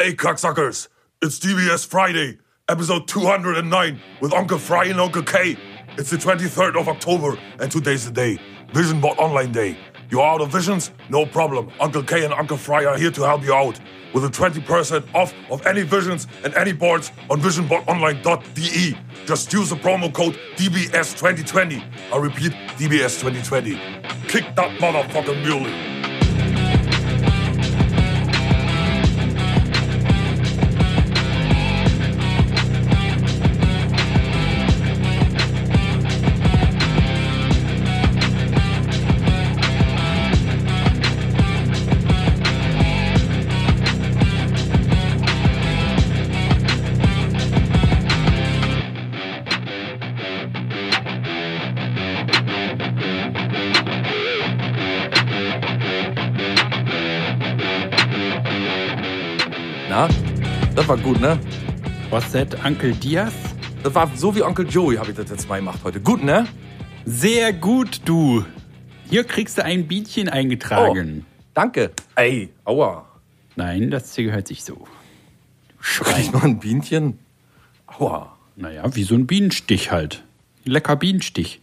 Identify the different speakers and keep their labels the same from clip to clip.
Speaker 1: Hey, cocksuckers! It's DBS Friday, episode 209, with Uncle Fry and Uncle K. It's the 23rd of October, and today's the day, Vision Bot Online Day. You're out of visions? No problem. Uncle K and Uncle Fry are here to help you out with a 20% off of any visions and any boards on visionbotonline.de. Just use the promo code DBS2020. I repeat, DBS2020. Kick that motherfucking muley.
Speaker 2: Gut, ne?
Speaker 3: Was that, Uncle Diaz?
Speaker 2: Das war so wie Onkel Joey, habe ich das jetzt mal gemacht heute. Gut, ne?
Speaker 3: Sehr gut, du. Hier kriegst du ein Bienchen eingetragen.
Speaker 2: Oh, danke. Ey, aua.
Speaker 3: Nein, das gehört sich so.
Speaker 2: Schrein. noch ein Bienchen? Aua.
Speaker 3: Naja, wie so ein Bienenstich halt. Lecker Bienenstich.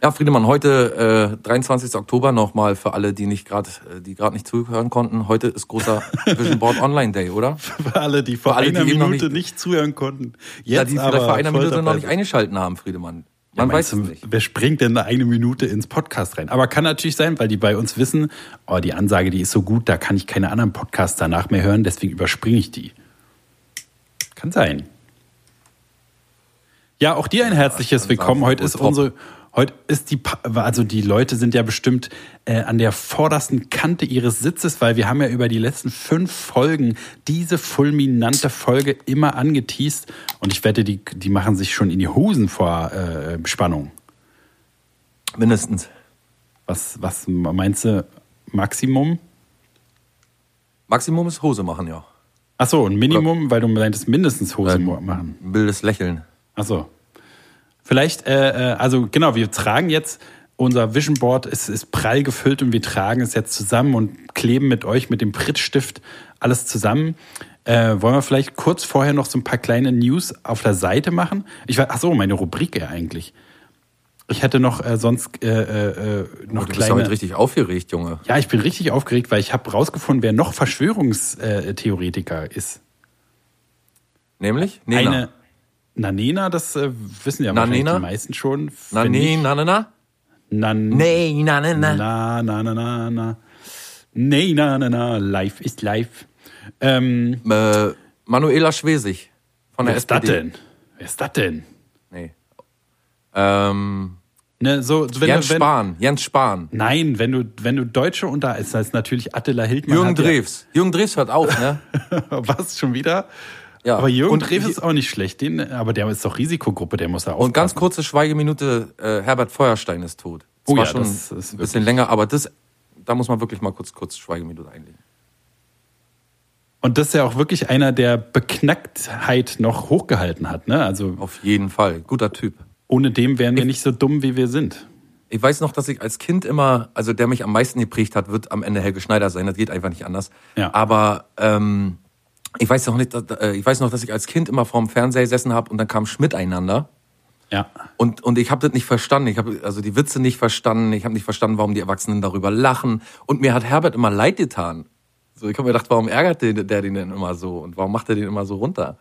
Speaker 2: Ja, Friedemann, heute äh, 23. Oktober nochmal für alle, die nicht gerade, äh, die gerade nicht zuhören konnten. Heute ist großer Vision Board Online Day, oder?
Speaker 3: Für alle, die vor alle, einer die Minute nicht, nicht, zuhören konnten.
Speaker 2: Jetzt ja, die vielleicht vor einer Minute noch nicht eingeschalten haben, Friedemann.
Speaker 3: Man ja, weiß es nicht. Wer springt denn eine Minute ins Podcast rein? Aber kann natürlich sein, weil die bei uns wissen, oh, die Ansage, die ist so gut, da kann ich keine anderen Podcasts danach mehr hören, deswegen überspringe ich die. Kann sein. Ja, auch dir ein herzliches Willkommen. Heute ist unsere Heute ist die, also die Leute sind ja bestimmt äh, an der vordersten Kante ihres Sitzes, weil wir haben ja über die letzten fünf Folgen diese fulminante Folge immer angeteased und ich wette, die, die machen sich schon in die Hosen vor äh, Spannung.
Speaker 2: Mindestens.
Speaker 3: Was, was meinst du, Maximum?
Speaker 2: Maximum ist Hose machen, ja.
Speaker 3: Ach so, ein Minimum, Oder weil du meintest mindestens Hose
Speaker 2: ein
Speaker 3: machen.
Speaker 2: Wildes Lächeln.
Speaker 3: Ach so. Vielleicht, äh, äh, also genau, wir tragen jetzt unser Vision Board, es ist prall gefüllt und wir tragen es jetzt zusammen und kleben mit euch mit dem Prittstift alles zusammen. Äh, wollen wir vielleicht kurz vorher noch so ein paar kleine News auf der Seite machen? Ich weiß, ach so, meine Rubrik ja eigentlich. Ich hätte noch äh, sonst äh, äh, noch oh,
Speaker 2: du
Speaker 3: kleine.
Speaker 2: Bist heute richtig aufgeregt, Junge.
Speaker 3: Ja, ich bin richtig aufgeregt, weil ich habe rausgefunden, wer noch Verschwörungstheoretiker ist.
Speaker 2: Nämlich?
Speaker 3: Nena. Eine Nanena, das äh, wissen ja
Speaker 2: Nanena?
Speaker 3: die meisten schon.
Speaker 2: Nane, Nanana?
Speaker 3: Nan
Speaker 2: nee, na, na, na.
Speaker 3: Na, na, na, na, na. Nee, na, na, na. Live ist live. Ähm,
Speaker 2: äh, Manuela Schwesig von
Speaker 3: der
Speaker 2: wer
Speaker 3: SPD. Wer ist das denn? Wer ist das denn?
Speaker 2: Nee. Ähm,
Speaker 3: ne, so,
Speaker 2: wenn Jens du, wenn, Spahn. Jens Spahn.
Speaker 3: Nein, wenn du, wenn du Deutsche da ist, das natürlich Attila Hildmann.
Speaker 2: Jürgen Drews. Ja, Jürgen Drews hört auf, ne?
Speaker 3: Was, schon wieder? Ja. Aber Jürgen Drews ist auch nicht schlecht, den, aber der ist doch Risikogruppe, der muss da
Speaker 2: aufpassen. Und ganz kurze Schweigeminute, äh, Herbert Feuerstein ist tot.
Speaker 3: Das oh
Speaker 2: war
Speaker 3: ja,
Speaker 2: schon das ist ein bisschen länger, aber das, da muss man wirklich mal kurz, kurz Schweigeminute einlegen.
Speaker 3: Und das ist ja auch wirklich einer, der Beknacktheit noch hochgehalten hat, ne? Also
Speaker 2: auf jeden Fall, guter Typ.
Speaker 3: Ohne dem wären wir nicht so dumm, wie wir sind.
Speaker 2: Ich weiß noch, dass ich als Kind immer, also der mich am meisten geprägt hat, wird am Ende Helge Schneider sein. Das geht einfach nicht anders.
Speaker 3: Ja.
Speaker 2: Aber ähm, ich weiß noch nicht, äh, ich weiß noch, dass ich als Kind immer vorm Fernseher gesessen habe und dann kam Schmidt einander.
Speaker 3: Ja.
Speaker 2: Und, und ich habe das nicht verstanden. Ich habe also die Witze nicht verstanden. Ich habe nicht verstanden, warum die Erwachsenen darüber lachen. Und mir hat Herbert immer leid getan. So, ich habe mir gedacht, warum ärgert der, der den denn immer so und warum macht er den immer so runter?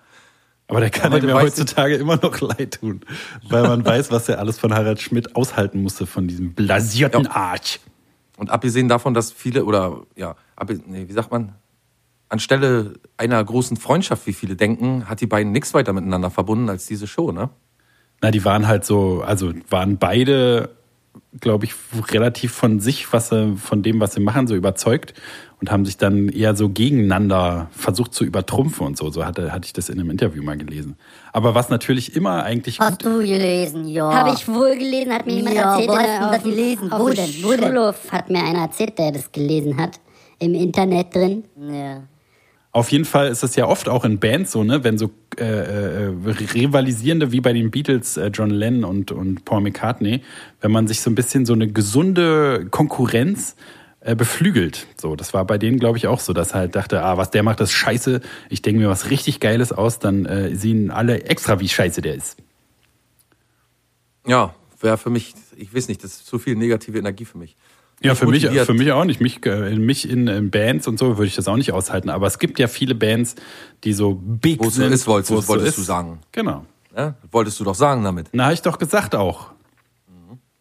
Speaker 3: Aber der kann mir heutzutage immer noch leid tun, weil man weiß, was er alles von Harald Schmidt aushalten musste von diesem blasierten ja. Arsch.
Speaker 2: Und abgesehen davon, dass viele oder ja, ab, nee, wie sagt man, anstelle einer großen Freundschaft, wie viele denken, hat die beiden nichts weiter miteinander verbunden als diese Show, ne?
Speaker 3: Na, die waren halt so, also waren beide, glaube ich, relativ von sich, was sie, von dem, was sie machen, so überzeugt und haben sich dann eher so gegeneinander versucht zu übertrumpfen und so. So hatte, hatte ich das in einem Interview mal gelesen. Aber was natürlich immer eigentlich.
Speaker 4: Hast du gelesen, ja.
Speaker 5: Habe ich wohl gelesen, hat mir jemand ja, erzählt.
Speaker 4: Wo hast du das gelesen?
Speaker 5: Wo denn? Wo denn? Schulhof hat mir einer erzählt, der das gelesen hat. Im Internet drin.
Speaker 4: Ja.
Speaker 3: Auf jeden Fall ist es ja oft auch in Bands so, ne, wenn so äh, äh, rivalisierende wie bei den Beatles, äh, John Lennon und, und Paul McCartney, wenn man sich so ein bisschen so eine gesunde Konkurrenz äh, beflügelt. So, das war bei denen, glaube ich, auch so, dass halt dachte, ah, was der macht, das ist scheiße. Ich denke mir was richtig Geiles aus, dann äh, sehen alle extra, wie scheiße der ist.
Speaker 2: Ja, wäre für mich, ich weiß nicht, das ist zu viel negative Energie für mich.
Speaker 3: Ja, für mich, für mich auch nicht. Mich, äh, mich in, in Bands und so würde ich das auch nicht aushalten. Aber es gibt ja viele Bands, die so big
Speaker 2: Wo es so
Speaker 3: sind.
Speaker 2: ist, wolltest,
Speaker 3: wo
Speaker 2: du-
Speaker 3: es so
Speaker 2: wolltest
Speaker 3: ist.
Speaker 2: du sagen.
Speaker 3: Genau.
Speaker 2: Ja? Wolltest du doch sagen damit.
Speaker 3: Na, habe ich doch gesagt auch.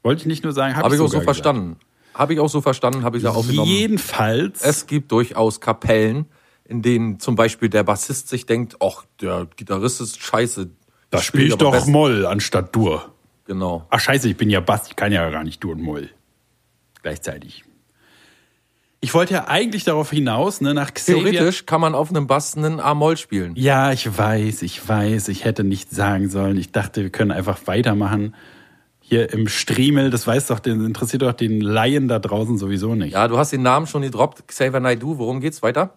Speaker 3: Wollte ich nicht nur sagen, habe
Speaker 2: Habe
Speaker 3: ich
Speaker 2: ich auch so
Speaker 3: sogar
Speaker 2: verstanden. Habe ich auch so verstanden, habe ich
Speaker 3: gesagt.
Speaker 2: aufgenommen.
Speaker 3: Jedenfalls.
Speaker 2: Es gibt durchaus Kapellen, in denen zum Beispiel der Bassist sich denkt, ach, der Gitarrist ist scheiße.
Speaker 3: da spiele ich doch. Moll anstatt Dur.
Speaker 2: Genau.
Speaker 3: Ach scheiße, ich bin ja Bass, ich kann ja gar nicht Dur und Moll. Gleichzeitig. Ich wollte ja eigentlich darauf hinaus, ne, nach Xavier.
Speaker 2: Theoretisch kann man auf einem Bass einen A-Moll spielen.
Speaker 3: Ja, ich weiß, ich weiß, ich hätte nicht sagen sollen. Ich dachte, wir können einfach weitermachen. Hier im Striemel, das weiß doch, den interessiert doch den Laien da draußen sowieso nicht.
Speaker 2: Ja, du hast den Namen schon gedroppt. Xavier Naidoo, worum geht's weiter?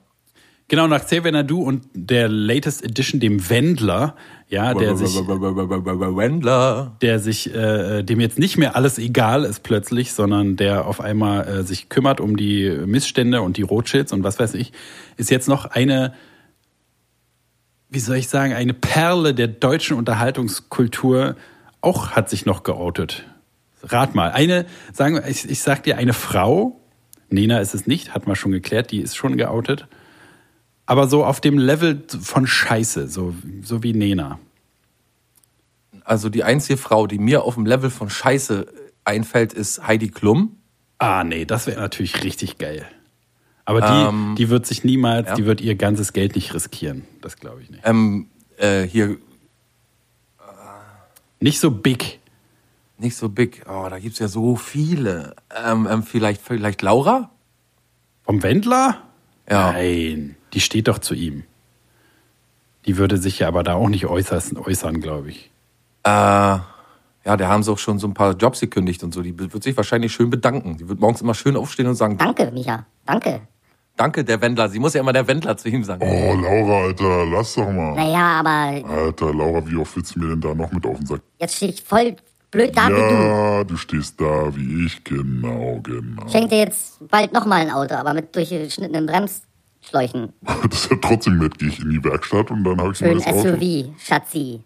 Speaker 3: Genau, nach Xavier und der Latest Edition, dem Wendler, ja, der sich,
Speaker 2: Wendler.
Speaker 3: der sich, äh, dem jetzt nicht mehr alles egal ist plötzlich, sondern der auf einmal äh, sich kümmert um die Missstände und die Rothschilds und was weiß ich, ist jetzt noch eine, wie soll ich sagen, eine Perle der deutschen Unterhaltungskultur, auch hat sich noch geoutet. Rat mal, eine, sagen wir, ich, ich sag dir, eine Frau, Nena ist es nicht, hat man schon geklärt, die ist schon geoutet, aber so auf dem Level von Scheiße, so, so wie Nena.
Speaker 2: Also die einzige Frau, die mir auf dem Level von Scheiße einfällt, ist Heidi Klum.
Speaker 3: Ah, nee, das wäre natürlich richtig geil. Aber die, die wird sich niemals,
Speaker 2: ja.
Speaker 3: die wird ihr ganzes Geld nicht riskieren. Das glaube ich nicht.
Speaker 2: Ähm, äh, hier
Speaker 3: Nicht so big.
Speaker 2: nicht so big. Oh, da gibt's ja so viele. Ähm, ähm, vielleicht, vielleicht Laura?
Speaker 3: Vom Wendler?
Speaker 2: Ja.
Speaker 3: Nein, die steht doch zu ihm. Die würde sich ja aber da auch nicht äußern, äußern glaube ich.
Speaker 2: Äh, ja, der haben sie auch schon so ein paar Jobs gekündigt und so. Die wird sich wahrscheinlich schön bedanken. Die wird morgens immer schön aufstehen und sagen,
Speaker 5: Danke, Micha. Danke.
Speaker 2: danke, der Wendler. Sie muss ja immer der Wendler zu ihm sagen.
Speaker 1: Oh, Laura, Alter, lass doch mal.
Speaker 5: Naja, aber
Speaker 1: Alter, Laura, wie oft willst du mir denn da noch mit auf den Sack?
Speaker 5: jetzt stehe ich voll blöd da wie du.
Speaker 1: Ja, du stehst da wie ich, genau, genau.
Speaker 5: Schenk dir jetzt bald nochmal ein Auto, aber mit durchgeschnittenen Bremsschläuchen.
Speaker 1: Das ist ja trotzdem nett, gehe ich in die Werkstatt und dann habe ich ein
Speaker 5: Schön
Speaker 1: neues Auto.
Speaker 5: SUV, Schatzi.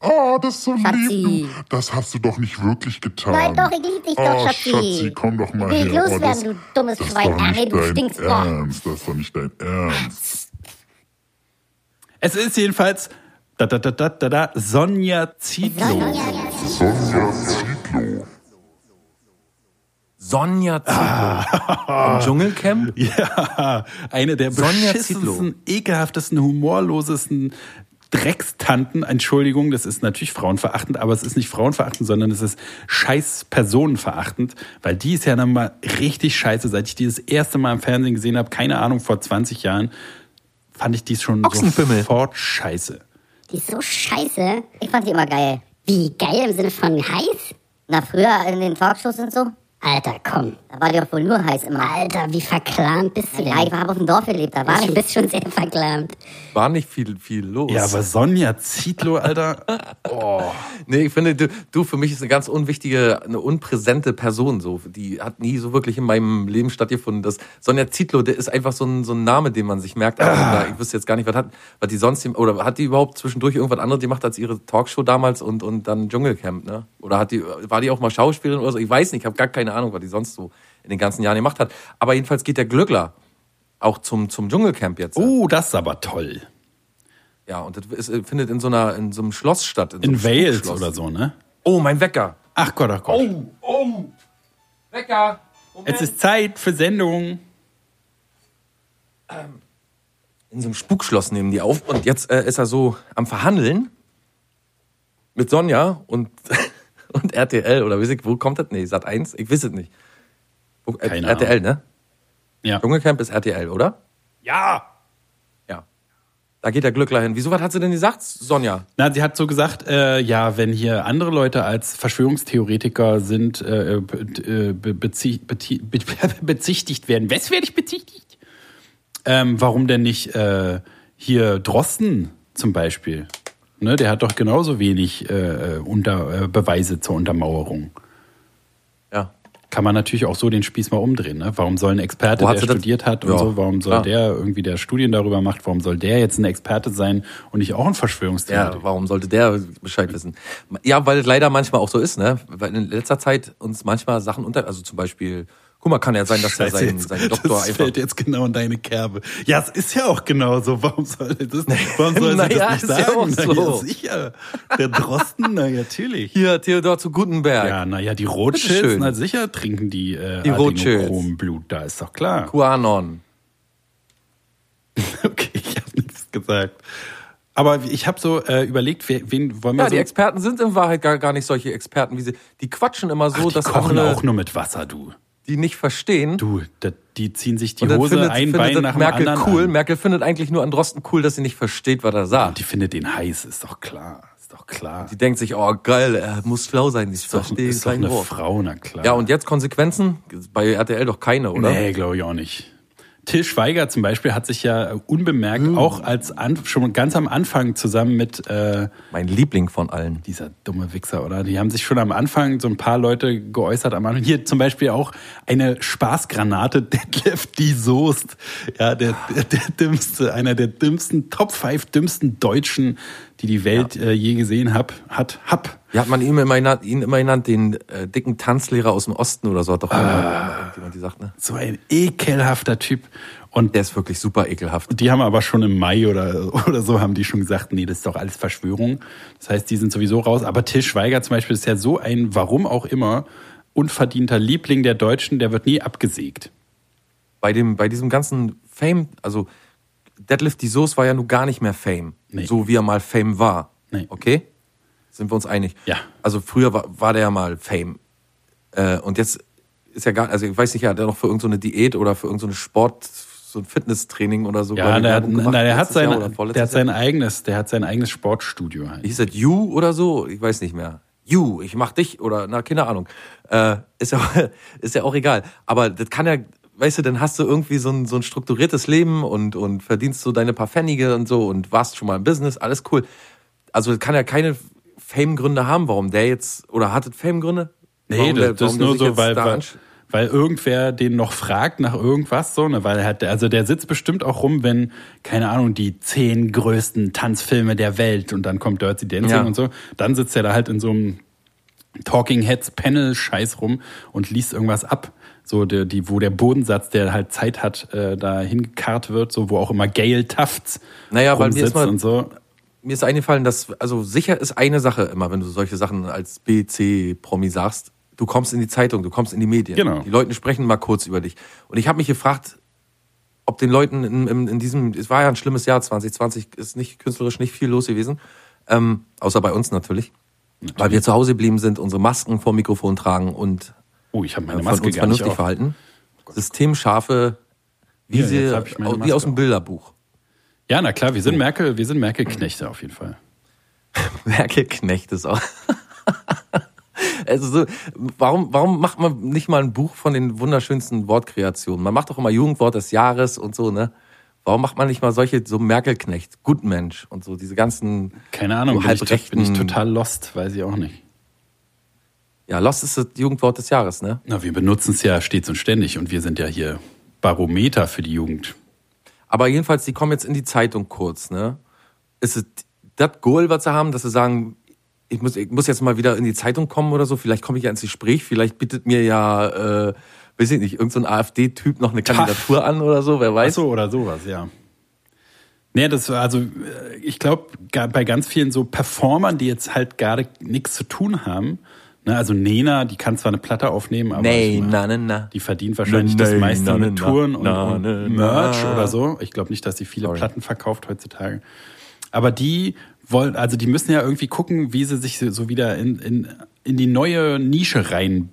Speaker 1: Ah, das ist so
Speaker 5: Schatzi.
Speaker 1: lieb. du. Das hast du doch nicht wirklich getan.
Speaker 5: Nein, doch, ich lieb dich doch,
Speaker 1: oh,
Speaker 5: Schatzi.
Speaker 1: Schatzi, komm doch mal
Speaker 5: Will ich
Speaker 1: her.
Speaker 5: loswerden,
Speaker 1: das,
Speaker 5: du dummes
Speaker 1: das ist
Speaker 5: Schwein.
Speaker 1: doch
Speaker 5: Ah,
Speaker 1: nicht
Speaker 5: nee, du stinkst. Oh.
Speaker 1: Ernst. Das ist doch nicht dein Ernst.
Speaker 3: Es ist jedenfalls da, da, da, da, da, da, Sonja Zietlow.
Speaker 1: Sonja Zietlow.
Speaker 2: Sonja Zietlow. Vom Dschungelcamp?
Speaker 3: Ja, eine der
Speaker 2: Sonja
Speaker 3: beschissensten, ekelhaftesten, humorlosesten Dreckstanten. Entschuldigung, das ist natürlich frauenverachtend, aber es ist nicht frauenverachtend, sondern es ist scheiß personenverachtend, weil die ist ja dann mal richtig scheiße. Seit ich die das erste Mal im Fernsehen gesehen habe, keine Ahnung, vor 20 Jahren, fand ich die schon sofort scheiße.
Speaker 5: Die ist so scheiße. Ich fand die immer geil. Wie geil im Sinne von heiß? Na, früher in den Talkshows und so? Alter, komm. Da war die doch wohl nur heiß immer. Alter, wie verklamt bist du denn? Ja, ich habe auf dem Dorf gelebt, da war ich. Bist schon sehr verklamt.
Speaker 2: War nicht viel, viel los.
Speaker 3: Ja, aber Sonja Zietlow, Alter,
Speaker 2: Nee, ich finde, du, du für mich ist eine ganz unwichtige, eine unpräsente Person. So, die hat nie so wirklich in meinem Leben stattgefunden. Das Sonja Zietlow, der ist einfach so ein, so ein Name, den man sich merkt. Aber da- ich wüsste jetzt gar nicht, was hat, was die sonst, oder hat die überhaupt zwischendurch irgendwas anderes gemacht als ihre Talkshow damals und, und dann Dschungelcamp, ne? Oder hat die, war die auch mal Schauspielerin oder so? Ich weiß nicht, ich habe gar keine Ahnung, was die sonst so in den ganzen Jahren gemacht hat. Aber jedenfalls geht der Glückler auch zum, zum Dschungelcamp jetzt.
Speaker 3: oh, das ist aber toll.
Speaker 2: Ja, und das ist, findet in so einer, in so einem Schloss statt. so
Speaker 3: In Wales
Speaker 2: Spukschloss.
Speaker 3: oder so, ne?
Speaker 2: Oh, mein Wecker.
Speaker 3: Ach Gott, ach Gott.
Speaker 2: Oh, oh. Wecker.
Speaker 3: Es ist Zeit für Sendung.
Speaker 2: in so einem Spukschloss nehmen die auf und jetzt äh, ist er so am Verhandeln mit Sonja und RTL oder weiß ich, wo kommt das? Nee, Sat 1, ich weiß es nicht. Wo, äh,
Speaker 3: Keine
Speaker 2: RTL, ne?
Speaker 3: Ja.
Speaker 2: Dschungelcamp ist RTL, oder?
Speaker 3: Ja.
Speaker 2: Ja. Da geht der Glückler hin. Wieso, was hat sie denn gesagt, Sonja?
Speaker 3: Na, sie hat so gesagt, äh, ja, wenn hier andere Leute als Verschwörungstheoretiker sind, äh, be, äh, be, bezie, beti- be, bezichtigt werden. Was werde ich bezichtigt? Ähm, warum denn nicht äh, hier Drosten zum Beispiel? Ne, der hat doch genauso wenig äh, unter, äh, Beweise zur Untermauerung.
Speaker 2: Ja.
Speaker 3: kann man natürlich auch so den Spieß mal umdrehen. Ne? Warum soll ein Experte, der
Speaker 2: sie das-
Speaker 3: studiert hat und
Speaker 2: Ja,
Speaker 3: so, warum soll
Speaker 2: klar.
Speaker 3: der irgendwie, der Studien darüber macht, warum soll der jetzt ein Experte sein und nicht auch ein Verschwörungstheoretiker?
Speaker 2: Ja, warum sollte der Bescheid wissen? Ja, weil es leider manchmal auch so ist, ne? Weil in letzter Zeit uns manchmal Sachen unter, also zum Beispiel, guck mal, kann ja sein, dass er seinen,
Speaker 3: jetzt-
Speaker 2: seinen Doktor
Speaker 3: das
Speaker 2: einfach.
Speaker 3: fällt jetzt genau in deine Kerbe. Ja, es ist ja auch genau so. Warum soll das, warum soll
Speaker 2: Naja,
Speaker 3: das nicht
Speaker 2: ist ja
Speaker 3: sagen?
Speaker 2: auch so.
Speaker 3: ja, sicher. Der Drosten, na natürlich.
Speaker 2: Hier, Theodor zu Gutenberg.
Speaker 3: Ja, naja, die Rothschilds, na sicher trinken die, äh,
Speaker 2: Die.
Speaker 3: Adenochromblut, da ist doch klar.
Speaker 2: QAnon.
Speaker 3: Okay, ich habe nichts gesagt. Aber ich habe so äh, überlegt, wen wollen wir
Speaker 2: Ja,
Speaker 3: so...
Speaker 2: die Experten sind in Wahrheit gar, gar nicht solche Experten, wie sie. Die quatschen immer so,
Speaker 3: Ach, die
Speaker 2: dass
Speaker 3: kochen auch nur mit Wasser, du.
Speaker 2: Die nicht verstehen.
Speaker 3: Du, da, die ziehen sich die
Speaker 2: und
Speaker 3: Hose
Speaker 2: findet,
Speaker 3: ein
Speaker 2: findet
Speaker 3: Bein nach dem
Speaker 2: Merkel
Speaker 3: anderen
Speaker 2: cool.
Speaker 3: an.
Speaker 2: Merkel findet eigentlich nur an Drosten cool, dass sie nicht versteht, was er
Speaker 3: Und
Speaker 2: sagt.
Speaker 3: die findet den heiß, ist doch klar. Ist doch klar.
Speaker 2: Die denkt sich, oh geil, er muss schlau sein, ich
Speaker 3: ist doch,
Speaker 2: verstehe
Speaker 3: ist doch eine
Speaker 2: Wort.
Speaker 3: Frau, na klar.
Speaker 2: Ja, und jetzt Konsequenzen? Bei RTL doch keine, oder?
Speaker 3: Nee, glaube ich auch nicht. Till Schweiger zum Beispiel hat sich ja unbemerkt
Speaker 2: Hm.
Speaker 3: auch als an, schon ganz am Anfang zusammen mit äh,
Speaker 2: Mein Liebling von allen.
Speaker 3: dieser dumme Wichser, oder? Die haben sich schon am Anfang so ein paar Leute geäußert am Anfang. Hier zum Beispiel auch eine Spaßgranate, Detlef die Soest. Ja, der, der, der dümmste, einer der dümmsten, Top 5 dümmsten Deutschen, die die Welt äh, je gesehen hab, hat. Hab.
Speaker 2: Wie hat man ihn immer genannt, ihn immer genannt den äh, dicken Tanzlehrer aus dem Osten oder so, hat doch
Speaker 3: Ah.
Speaker 2: immer irgendjemand gesagt, ne?
Speaker 3: So ein ekelhafter Typ. Und
Speaker 2: Der ist wirklich super ekelhaft.
Speaker 3: Die haben aber schon im Mai oder, oder so haben die schon gesagt, nee, das ist doch alles Verschwörung. Das heißt, die sind sowieso raus. Aber Till Schweiger zum Beispiel ist ja so ein, warum auch immer, unverdienter Liebling der Deutschen, der wird nie abgesägt.
Speaker 2: Bei dem, bei diesem ganzen Fame, also Deadlift die Soße war ja nun gar nicht mehr Fame.
Speaker 3: Nee.
Speaker 2: So wie er mal Fame war.
Speaker 3: Nee.
Speaker 2: Okay? Sind wir uns einig?
Speaker 3: Ja.
Speaker 2: Also früher war, war der ja mal Fame. Äh, und jetzt ist ja gar, also ich weiß nicht, hat er noch für irgendeine Diät oder für irgendeine Sport, so ein Fitnesstraining oder so.
Speaker 3: Ja, der,
Speaker 2: Werbung
Speaker 3: na, der hat sein, der hat sein
Speaker 2: Jahr?
Speaker 3: eigenes, der hat sein eigenes Sportstudio halt.
Speaker 2: Hieß das You oder so? Ich weiß nicht mehr. You, ich mach dich oder na, keine Ahnung. Äh, ist, ja, ist ja auch egal. Aber das kann ja, weißt du, dann hast du irgendwie so ein, so ein strukturiertes Leben und, und verdienst so deine paar Pfennige und so und warst schon mal im Business, alles cool. Also das kann ja keine Fame-Gründe haben, warum der jetzt, oder hat es Fame-Gründe?
Speaker 3: Nee,
Speaker 2: Warum der-
Speaker 3: das, das
Speaker 2: warum
Speaker 3: ist
Speaker 2: der
Speaker 3: nur so, weil, weil, weil irgendwer den noch fragt nach irgendwas so, ne, weil er hat, also der sitzt bestimmt auch rum, wenn, keine Ahnung, die zehn größten Tanzfilme der Welt und dann kommt Dirty Dancing
Speaker 2: Ja.
Speaker 3: und so, dann sitzt er da halt in so einem Talking Heads Panel Scheiß rum und liest irgendwas ab. So, der, die, wo der Bodensatz, der halt Zeit hat, äh, da hingekarrt wird, so, wo auch immer Gail Tufts
Speaker 2: Naja, weil mir ist mal-
Speaker 3: und so.
Speaker 2: mir ist eingefallen, dass, also sicher ist eine Sache immer, wenn du solche Sachen als BC-Promi sagst, du kommst in die Zeitung, du kommst in die Medien.
Speaker 3: Genau.
Speaker 2: Die Leute sprechen mal kurz über dich. Und ich habe mich gefragt, ob den Leuten in, in, in diesem, es war ja ein schlimmes Jahr, 2020 ist nicht künstlerisch nicht viel los gewesen, ähm, außer bei uns natürlich, weil wir zu Hause geblieben sind, unsere Masken vor Mikrofon tragen und
Speaker 3: Oh, ich habe meine
Speaker 2: äh, von
Speaker 3: Maske
Speaker 2: uns vernünftig
Speaker 3: auf.
Speaker 2: verhalten. Systemscharfe, wie,
Speaker 3: Ja,
Speaker 2: sie, wie
Speaker 3: Maske
Speaker 2: aus dem. Bilderbuch.
Speaker 3: Ja, na klar, wir sind Merkel, wir sind Merkel-Knechte auf jeden Fall.
Speaker 2: Merkel-Knecht ist auch. Also so, warum, warum macht man nicht mal ein Buch von den wunderschönsten Wortkreationen? Man macht doch immer Jugendwort des Jahres und so, ne? Warum macht man nicht mal solche, so Merkel-Knecht, Gutmensch und so, diese ganzen.
Speaker 3: Keine Ahnung,
Speaker 2: so
Speaker 3: bin ich, bin ich total lost, weiß ich auch nicht.
Speaker 2: Ja, Lost ist das Jugendwort des Jahres, ne?
Speaker 3: Na, wir benutzen es ja stets und ständig und wir sind ja hier Barometer für die Jugend.
Speaker 2: Aber jedenfalls, die kommen jetzt in die Zeitung kurz, ne? Ist es das Goal, was sie haben, dass sie sagen, ich muss, ich muss jetzt mal wieder in die Zeitung kommen oder so, vielleicht komme ich ja ins Gespräch, vielleicht bietet mir ja, äh, weiß ich nicht, irgendein so AfD-Typ noch eine Kandidatur an oder so, wer
Speaker 3: Ach
Speaker 2: weiß.
Speaker 3: so, oder sowas, ja. Nee, das war also, äh, ich glaube, bei ganz vielen so Performern, die jetzt halt gerade nichts zu tun haben, ne, also Nena, die kann zwar eine Platte aufnehmen, aber
Speaker 2: Nee,
Speaker 3: meine,
Speaker 2: na, na, na.
Speaker 3: die verdient wahrscheinlich das meiste
Speaker 2: na,
Speaker 3: mit Touren und, und Merch oder so. Ich glaube nicht, dass sie viele
Speaker 2: Sorry.
Speaker 3: Platten verkauft heutzutage. Aber die wollen, also die müssen ja irgendwie gucken, wie sie sich so wieder in, in, in die neue Nische rein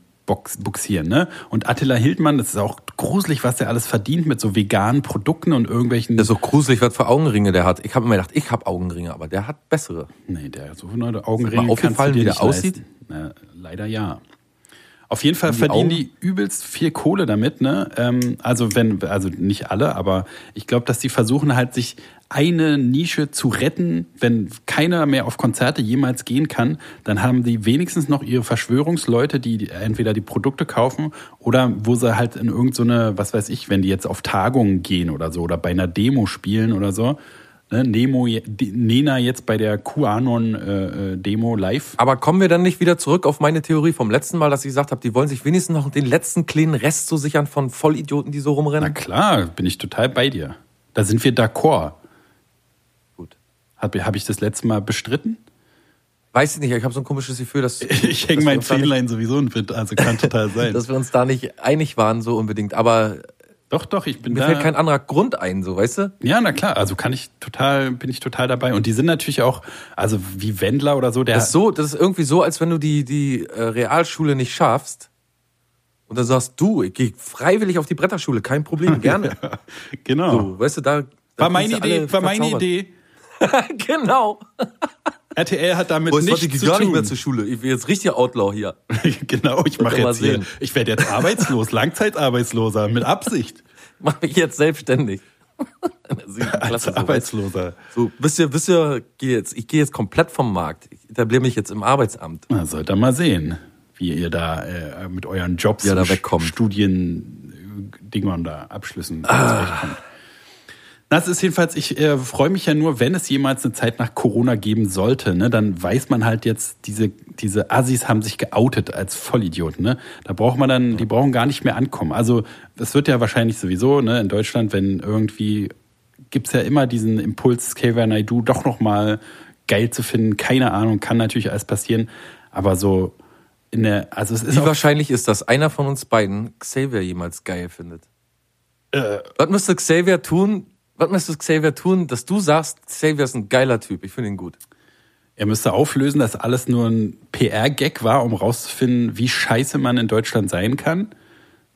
Speaker 3: buxieren, ne? Und Attila Hildmann, das ist auch gruselig, was der alles verdient mit so veganen Produkten und irgendwelchen.
Speaker 2: Das ist so gruselig, was für Augenringe der hat. Ich habe immer gedacht, ich habe Augenringe, aber der hat bessere.
Speaker 3: Nee, der so neue
Speaker 2: Ist
Speaker 3: Augenringe
Speaker 2: mal
Speaker 3: du
Speaker 2: aufgefallen,
Speaker 3: dir
Speaker 2: wie der aussieht?
Speaker 3: leisten. Na, leider ja. Auf jeden Fall
Speaker 2: die
Speaker 3: verdienen
Speaker 2: Augen?
Speaker 3: die übelst viel Kohle damit, ne? Ähm, also wenn, also nicht alle, aber ich glaube, dass die versuchen halt sich eine Nische zu retten, wenn keiner mehr auf Konzerte jemals gehen kann, dann haben die wenigstens noch ihre Verschwörungsleute, die entweder die Produkte kaufen oder wo sie halt in irgendeine, was weiß ich, wenn die jetzt auf Tagungen gehen oder so oder bei einer Demo spielen oder so. Ne? Nemo, Nena jetzt bei der QAnon-Demo live.
Speaker 2: Aber kommen wir dann nicht wieder zurück auf meine Theorie vom letzten Mal, dass ich gesagt habe, die wollen sich wenigstens noch den letzten kleinen Rest so sichern von Vollidioten, die so
Speaker 3: Na
Speaker 2: rumrennen?
Speaker 3: klar, bin ich total bei dir. Da sind wir d'accord.
Speaker 2: Gut.
Speaker 3: Habe hab ich das letzte Mal bestritten?
Speaker 2: Weiß ich nicht, ich habe so ein komisches Gefühl, dass,
Speaker 3: Ich hänge mein Zähnlein sowieso in Wind, also kann total sein.
Speaker 2: dass wir uns da nicht einig waren so unbedingt. Aber
Speaker 3: doch, doch, ich bin
Speaker 2: mir
Speaker 3: da.
Speaker 2: fällt kein anderer Grund ein, so weißt du?
Speaker 3: ja, na klar, also kann ich total, bin ich total dabei. Und die sind natürlich auch, also wie Wendler oder so, der.
Speaker 2: Das ist so, das ist irgendwie so, als wenn du die die äh, Realschule nicht schaffst und dann sagst du, ich gehe freiwillig auf die Bretterschule, kein Problem, gerne.
Speaker 3: genau.
Speaker 2: So, weißt du, da, da
Speaker 3: war meine Idee, war meine. Idee.
Speaker 2: genau.
Speaker 3: RTL hat damit
Speaker 2: Boah,
Speaker 3: nichts
Speaker 2: ich
Speaker 3: zu
Speaker 2: gar
Speaker 3: tun.
Speaker 2: nicht mehr zur Schule. Ich bin jetzt richtig Outlaw hier.
Speaker 3: genau, ich mache jetzt hier, ich werde jetzt arbeitslos, Langzeitarbeitsloser, mit Absicht.
Speaker 2: Mach mich jetzt selbstständig.
Speaker 3: Als
Speaker 2: so.
Speaker 3: Arbeitsloser.
Speaker 2: So, wisst ihr, wisst ihr, geh jetzt, ich gehe jetzt komplett vom Markt. Ich etabliere mich jetzt im Arbeitsamt.
Speaker 3: Na, sollt ihr mal sehen, wie ihr da äh, mit euren Jobs,
Speaker 2: Ja, da wegkommt.
Speaker 3: Studien, Dingern da, Abschlüssen
Speaker 2: Ah.
Speaker 3: zurechtkommt. Das ist jedenfalls, ich äh, freue mich ja nur, wenn es jemals eine Zeit nach Corona geben sollte, ne, dann weiß man halt jetzt, diese, diese Assis haben sich geoutet als Vollidioten, ne? Da braucht man dann, die brauchen gar nicht mehr ankommen. Also, es wird ja wahrscheinlich sowieso, ne, in Deutschland, wenn irgendwie, gibt's ja immer diesen Impuls, Xavier Naidoo doch nochmal geil zu finden. Keine Ahnung, kann natürlich alles passieren. Aber so in der, also es ist
Speaker 2: Wie wahrscheinlich ist, dass einer von uns beiden Xavier jemals geil findet?
Speaker 3: Äh.
Speaker 2: Was müsste Xavier tun? Was müsste Xavier tun, dass du sagst, Xavier ist ein geiler Typ? Ich finde ihn gut.
Speaker 3: er müsste auflösen, dass alles nur ein PR-Gag war, um rauszufinden, wie scheiße man in Deutschland sein kann.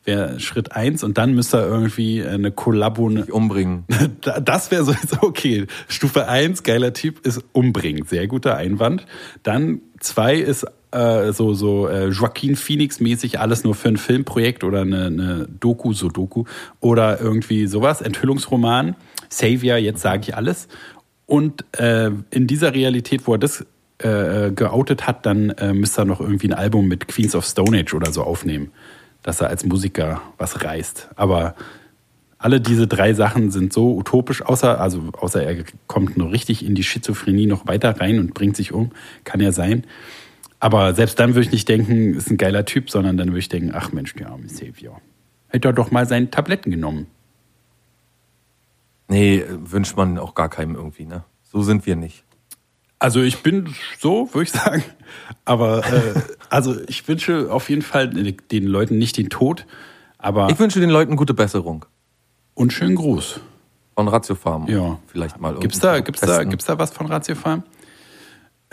Speaker 3: Wäre Schritt eins und dann müsste er irgendwie eine Kollabo.
Speaker 2: Umbringen.
Speaker 3: Da- Das wäre sowieso okay. Stufe eins geiler Typ, ist umbringen. Sehr guter Einwand. Dann zwei ist äh, so, so äh, Joaquin Phoenix-mäßig alles nur für ein Filmprojekt oder eine, eine Doku, so Doku. Oder irgendwie sowas, Enthüllungsroman. Savior, jetzt sage ich alles. Und äh, in dieser Realität, wo er das äh, geoutet hat, dann äh, müsste er noch irgendwie ein Album mit Queens of Stone Age oder so aufnehmen. Dass er als Musiker was reißt. Aber alle diese drei Sachen sind so utopisch, außer, also, außer er kommt nur richtig in die Schizophrenie noch weiter rein und bringt sich um. Kann ja sein. Aber selbst dann würde ich nicht denken, ist ein geiler Typ, sondern dann würde ich denken, ach Mensch, der arme Savior. Hätte er doch mal seine Tabletten genommen.
Speaker 2: Nee, wünscht man auch gar keinem irgendwie, ne? So sind wir nicht.
Speaker 3: Also ich bin so, würde ich sagen. Aber äh, also ich wünsche auf jeden Fall den Leuten nicht den Tod, aber
Speaker 2: Ich wünsche den Leuten gute Besserung.
Speaker 3: und schönen Gruß.
Speaker 2: Von Ratio Farm.
Speaker 3: Ja.
Speaker 2: Vielleicht mal.
Speaker 3: Gibt's da, gibt's da, gibt's da was von Ratio Farm?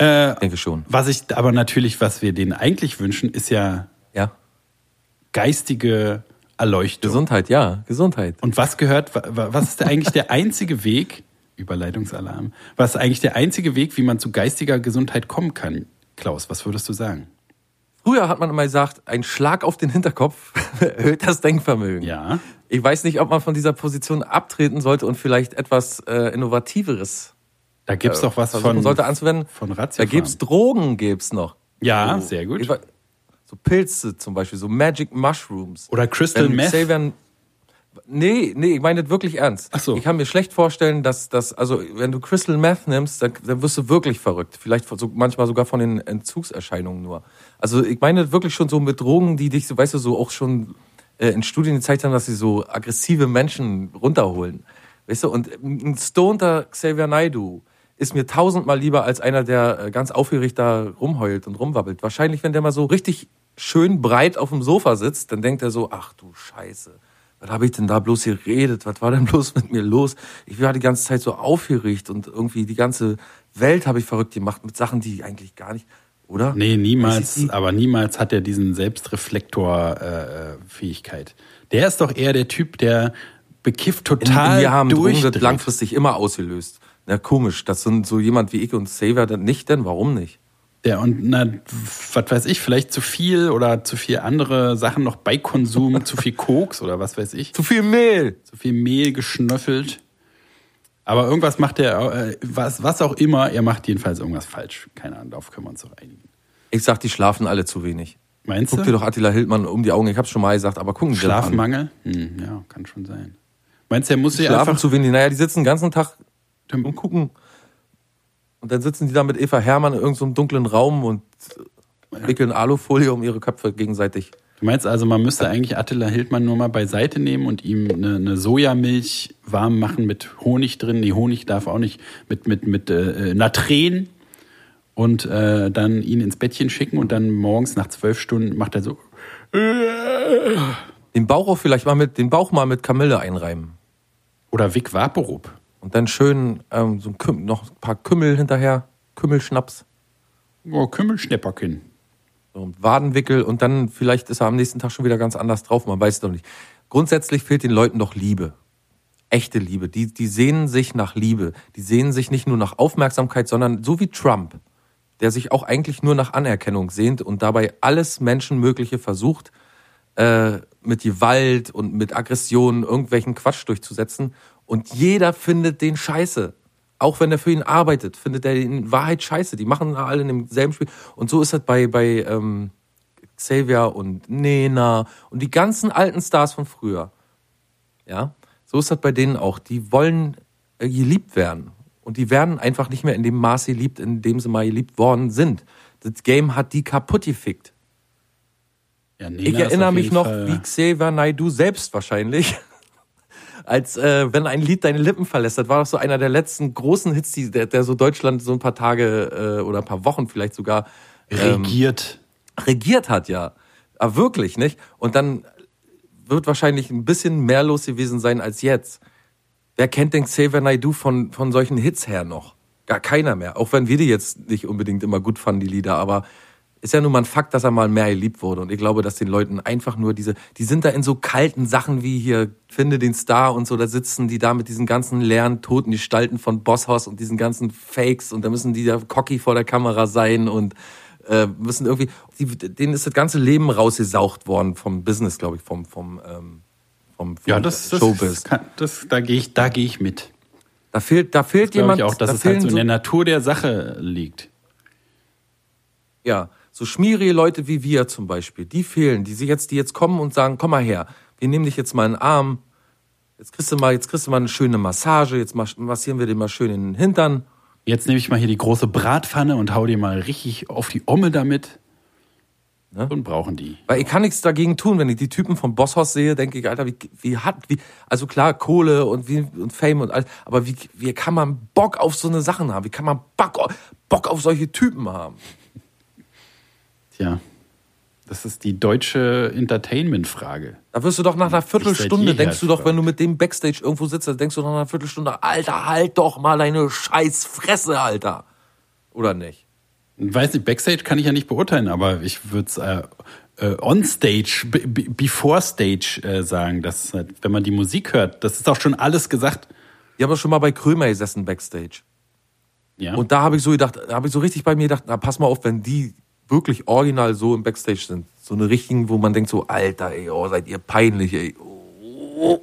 Speaker 3: Äh,
Speaker 2: Ich denke schon.
Speaker 3: was ich aber natürlich, was wir denen eigentlich wünschen, ist ja
Speaker 2: Ja.
Speaker 3: geistige Erleuchtung.
Speaker 2: Gesundheit, ja. Gesundheit.
Speaker 3: Und was gehört, wa- wa- was ist eigentlich der einzige Weg, Überleitungsalarm, was ist eigentlich der einzige Weg, wie man zu geistiger Gesundheit kommen kann? Klaus, was würdest du sagen?
Speaker 2: Früher hat man immer gesagt, ein Schlag auf den Hinterkopf erhöht das Denkvermögen.
Speaker 3: Ja.
Speaker 2: Ich weiß nicht, ob man von dieser Position abtreten sollte und vielleicht etwas äh, Innovativeres
Speaker 3: Da gibt's doch was von,
Speaker 2: sollte anzuwenden.
Speaker 3: von
Speaker 2: Da
Speaker 3: Ratiofarm.
Speaker 2: gibt's Drogen, gibt's noch.
Speaker 3: Ja,
Speaker 2: So,
Speaker 3: sehr gut.
Speaker 2: ich So Pilze zum Beispiel, so Magic Mushrooms.
Speaker 3: Oder Crystal
Speaker 2: Wenn
Speaker 3: Meth.
Speaker 2: Xavier- Nee, nee, ich meine das wirklich ernst.
Speaker 3: Ach so.
Speaker 2: Ich kann mir schlecht vorstellen, dass das, also wenn du Crystal Meth nimmst, dann, dann wirst du wirklich verrückt. Vielleicht so, manchmal sogar von den Entzugserscheinungen nur. Also ich meine das wirklich schon so mit Drogen, die dich, so, weißt du, so auch schon äh, in Studien gezeigt haben, dass sie so aggressive Menschen runterholen. Weißt du, und ein stonter Xavier Naidoo ist mir tausendmal lieber als einer, der äh, ganz aufgeregt da rumheult und rumwabbelt. Wahrscheinlich, wenn der mal so richtig schön breit auf dem Sofa sitzt, dann denkt er so, ach du Scheiße was habe ich denn da bloß geredet? Was war denn bloß mit mir los? Ich war die ganze Zeit so aufgeregt und irgendwie die ganze Welt habe ich verrückt gemacht mit Sachen, die eigentlich gar nicht, oder?
Speaker 3: Nee, niemals, aber niemals hat er diesen Selbstreflektor-Fähigkeit. der ist doch eher der Typ, der bekifft total
Speaker 2: Wir haben Drogen das
Speaker 3: durchdreht.
Speaker 2: langfristig immer ausgelöst. Na komisch, das sind so jemand wie ich und Saver dann nicht, denn warum nicht?
Speaker 3: Ja, und na, was weiß ich, vielleicht zu viel oder zu viel andere Sachen noch bei Konsum, zu viel Koks oder was weiß ich,
Speaker 2: Zu viel Mehl.
Speaker 3: zu viel Mehl geschnöffelt. Aber irgendwas macht er, äh, was, was auch immer, er macht jedenfalls irgendwas falsch. Keine Ahnung, darauf können wir uns doch einigen.
Speaker 2: Ich sag, die schlafen alle zu wenig.
Speaker 3: Meinst
Speaker 2: Guck
Speaker 3: du?
Speaker 2: dir doch Attila Hildmann um die Augen. Ich hab's schon mal gesagt, aber gucken Sie.
Speaker 3: Schlafmangel? Hm, ja, kann schon sein. Meinst du, er muss sich
Speaker 2: Schlafen
Speaker 3: einfach
Speaker 2: zu wenig. Naja, die sitzen den ganzen Tag und gucken. Und dann sitzen die da mit Eva Hermann in irgendeinem so dunklen Raum und wickeln Alufolie um ihre Köpfe gegenseitig.
Speaker 3: Du meinst also, man müsste eigentlich Attila Hildmann nur mal beiseite nehmen und ihm eine, eine Sojamilch warm machen mit Honig drin. Nee, Honig darf auch nicht. Mit, mit, mit äh, Natren. Und äh, dann ihn ins Bettchen schicken und dann morgens nach zwölf Stunden macht er so.
Speaker 2: Den Bauch auch vielleicht mal mit, den Bauch mal mit Kamille einreiben.
Speaker 3: Oder Vic Vaporub.
Speaker 2: Und dann schön ähm, so ein Küm noch ein paar Kümmel hinterher, Kümmelschnaps,
Speaker 3: Oh, Kümmelschnäpperkin.
Speaker 2: so und Wadenwickel und dann vielleicht ist er am nächsten Tag schon wieder ganz anders drauf, man weiß es doch nicht. Grundsätzlich fehlt den Leuten doch Liebe. Echte Liebe. Die, die sehnen sich nach Liebe. Die sehnen sich nicht nur nach Aufmerksamkeit, sondern so wie Trump, der sich auch eigentlich nur nach Anerkennung sehnt und dabei alles Menschenmögliche versucht, äh, mit Gewalt und mit Aggressionen irgendwelchen Quatsch durchzusetzen. Und jeder findet den scheiße. Auch wenn er für ihn arbeitet, findet er ihn in Wahrheit scheiße. Die machen alle in demselben Spiel. Und so ist es bei, bei ähm, Xavier und Nena und die ganzen alten Stars von früher. Ja, so ist das bei denen auch. Die wollen äh, geliebt werden. Und die werden einfach nicht mehr in dem Maß geliebt, in dem sie mal geliebt worden sind. Das Game hat die kaputt gefickt.
Speaker 3: Ja,
Speaker 2: Ich erinnere mich noch,
Speaker 3: Fall-
Speaker 2: wie Xavier Naidoo selbst wahrscheinlich, als äh, wenn ein Lied deine Lippen verlässt. Das war doch so einer der letzten großen Hits, die, der, der so Deutschland so ein paar Tage äh, oder ein paar Wochen vielleicht sogar ähm,
Speaker 3: regiert.
Speaker 2: regiert hat, ja. Aber wirklich, nicht? Und dann wird wahrscheinlich ein bisschen mehr los gewesen sein als jetzt. Wer kennt den Xavier Naidoo von, von solchen Hits her noch? Gar keiner mehr. Auch wenn wir die jetzt nicht unbedingt immer gut fanden, die Lieder. Aber ist ja nun mal ein Fakt, dass er mal mehr geliebt wurde. Und ich glaube, dass den Leuten einfach nur diese, die sind da in so kalten Sachen wie hier, finde den Star und so, da sitzen die da mit diesen ganzen leeren, toten Gestalten von Bosshaus und diesen ganzen Fakes und da müssen die da cocky vor der Kamera sein und äh, müssen irgendwie, die, denen ist das ganze Leben rausgesaugt worden vom Business, glaube ich, vom, vom, ähm, vom, vom
Speaker 3: Ja, das, das,
Speaker 2: Showbiz.
Speaker 3: kann, das da gehe ich, da gehe ich mit.
Speaker 2: Da fehlt, da fehlt
Speaker 3: Glaube
Speaker 2: jemand,
Speaker 3: ich auch, dass
Speaker 2: da
Speaker 3: es halt so in der Natur der Sache liegt.
Speaker 2: ja, so schmierige Leute wie wir zum Beispiel, die fehlen, die sich jetzt, die jetzt kommen und sagen, komm mal her, wir nehmen dich jetzt mal in den Arm, jetzt kriegst du mal, jetzt kriegst du mal eine schöne Massage, jetzt mas- massieren wir dir mal schön in den Hintern.
Speaker 3: Jetzt nehme ich mal hier die große Bratpfanne und hau dir mal richtig auf die Omme damit.
Speaker 2: Ne?
Speaker 3: Und brauchen die.
Speaker 2: Weil ich kann nichts dagegen tun, wenn ich die Typen vom Bosshaus sehe, denke ich, Alter, wie, wie hat, wie, also klar, Kohle und, wie, und Fame und alles, aber wie, wie kann man Bock auf so eine Sachen haben? Wie kann man Bock, Bock auf solche Typen haben?
Speaker 3: Tja, das ist die deutsche Entertainment-Frage.
Speaker 2: Da wirst du doch nach einer Viertelstunde, denkst du doch, wenn du mit dem Backstage irgendwo sitzt, dann denkst du nach einer Viertelstunde, Alter, halt doch mal deine scheiß Fresse, Alter. Oder nicht?
Speaker 3: Weiß nicht, Backstage kann ich ja nicht beurteilen, aber ich würde es äh, äh, on-stage, before stage äh, sagen, dass halt, wenn man die Musik hört, das ist auch schon alles gesagt.
Speaker 2: Ich habe schon mal bei Krömer gesessen, Backstage.
Speaker 3: Ja.
Speaker 2: Und da habe ich so gedacht, da habe ich so richtig bei mir gedacht, na pass mal auf, wenn die wirklich original so im Backstage sind. So eine richtigen, wo man denkt so, Alter, ey, oh, seid ihr peinlich, ey. Oh.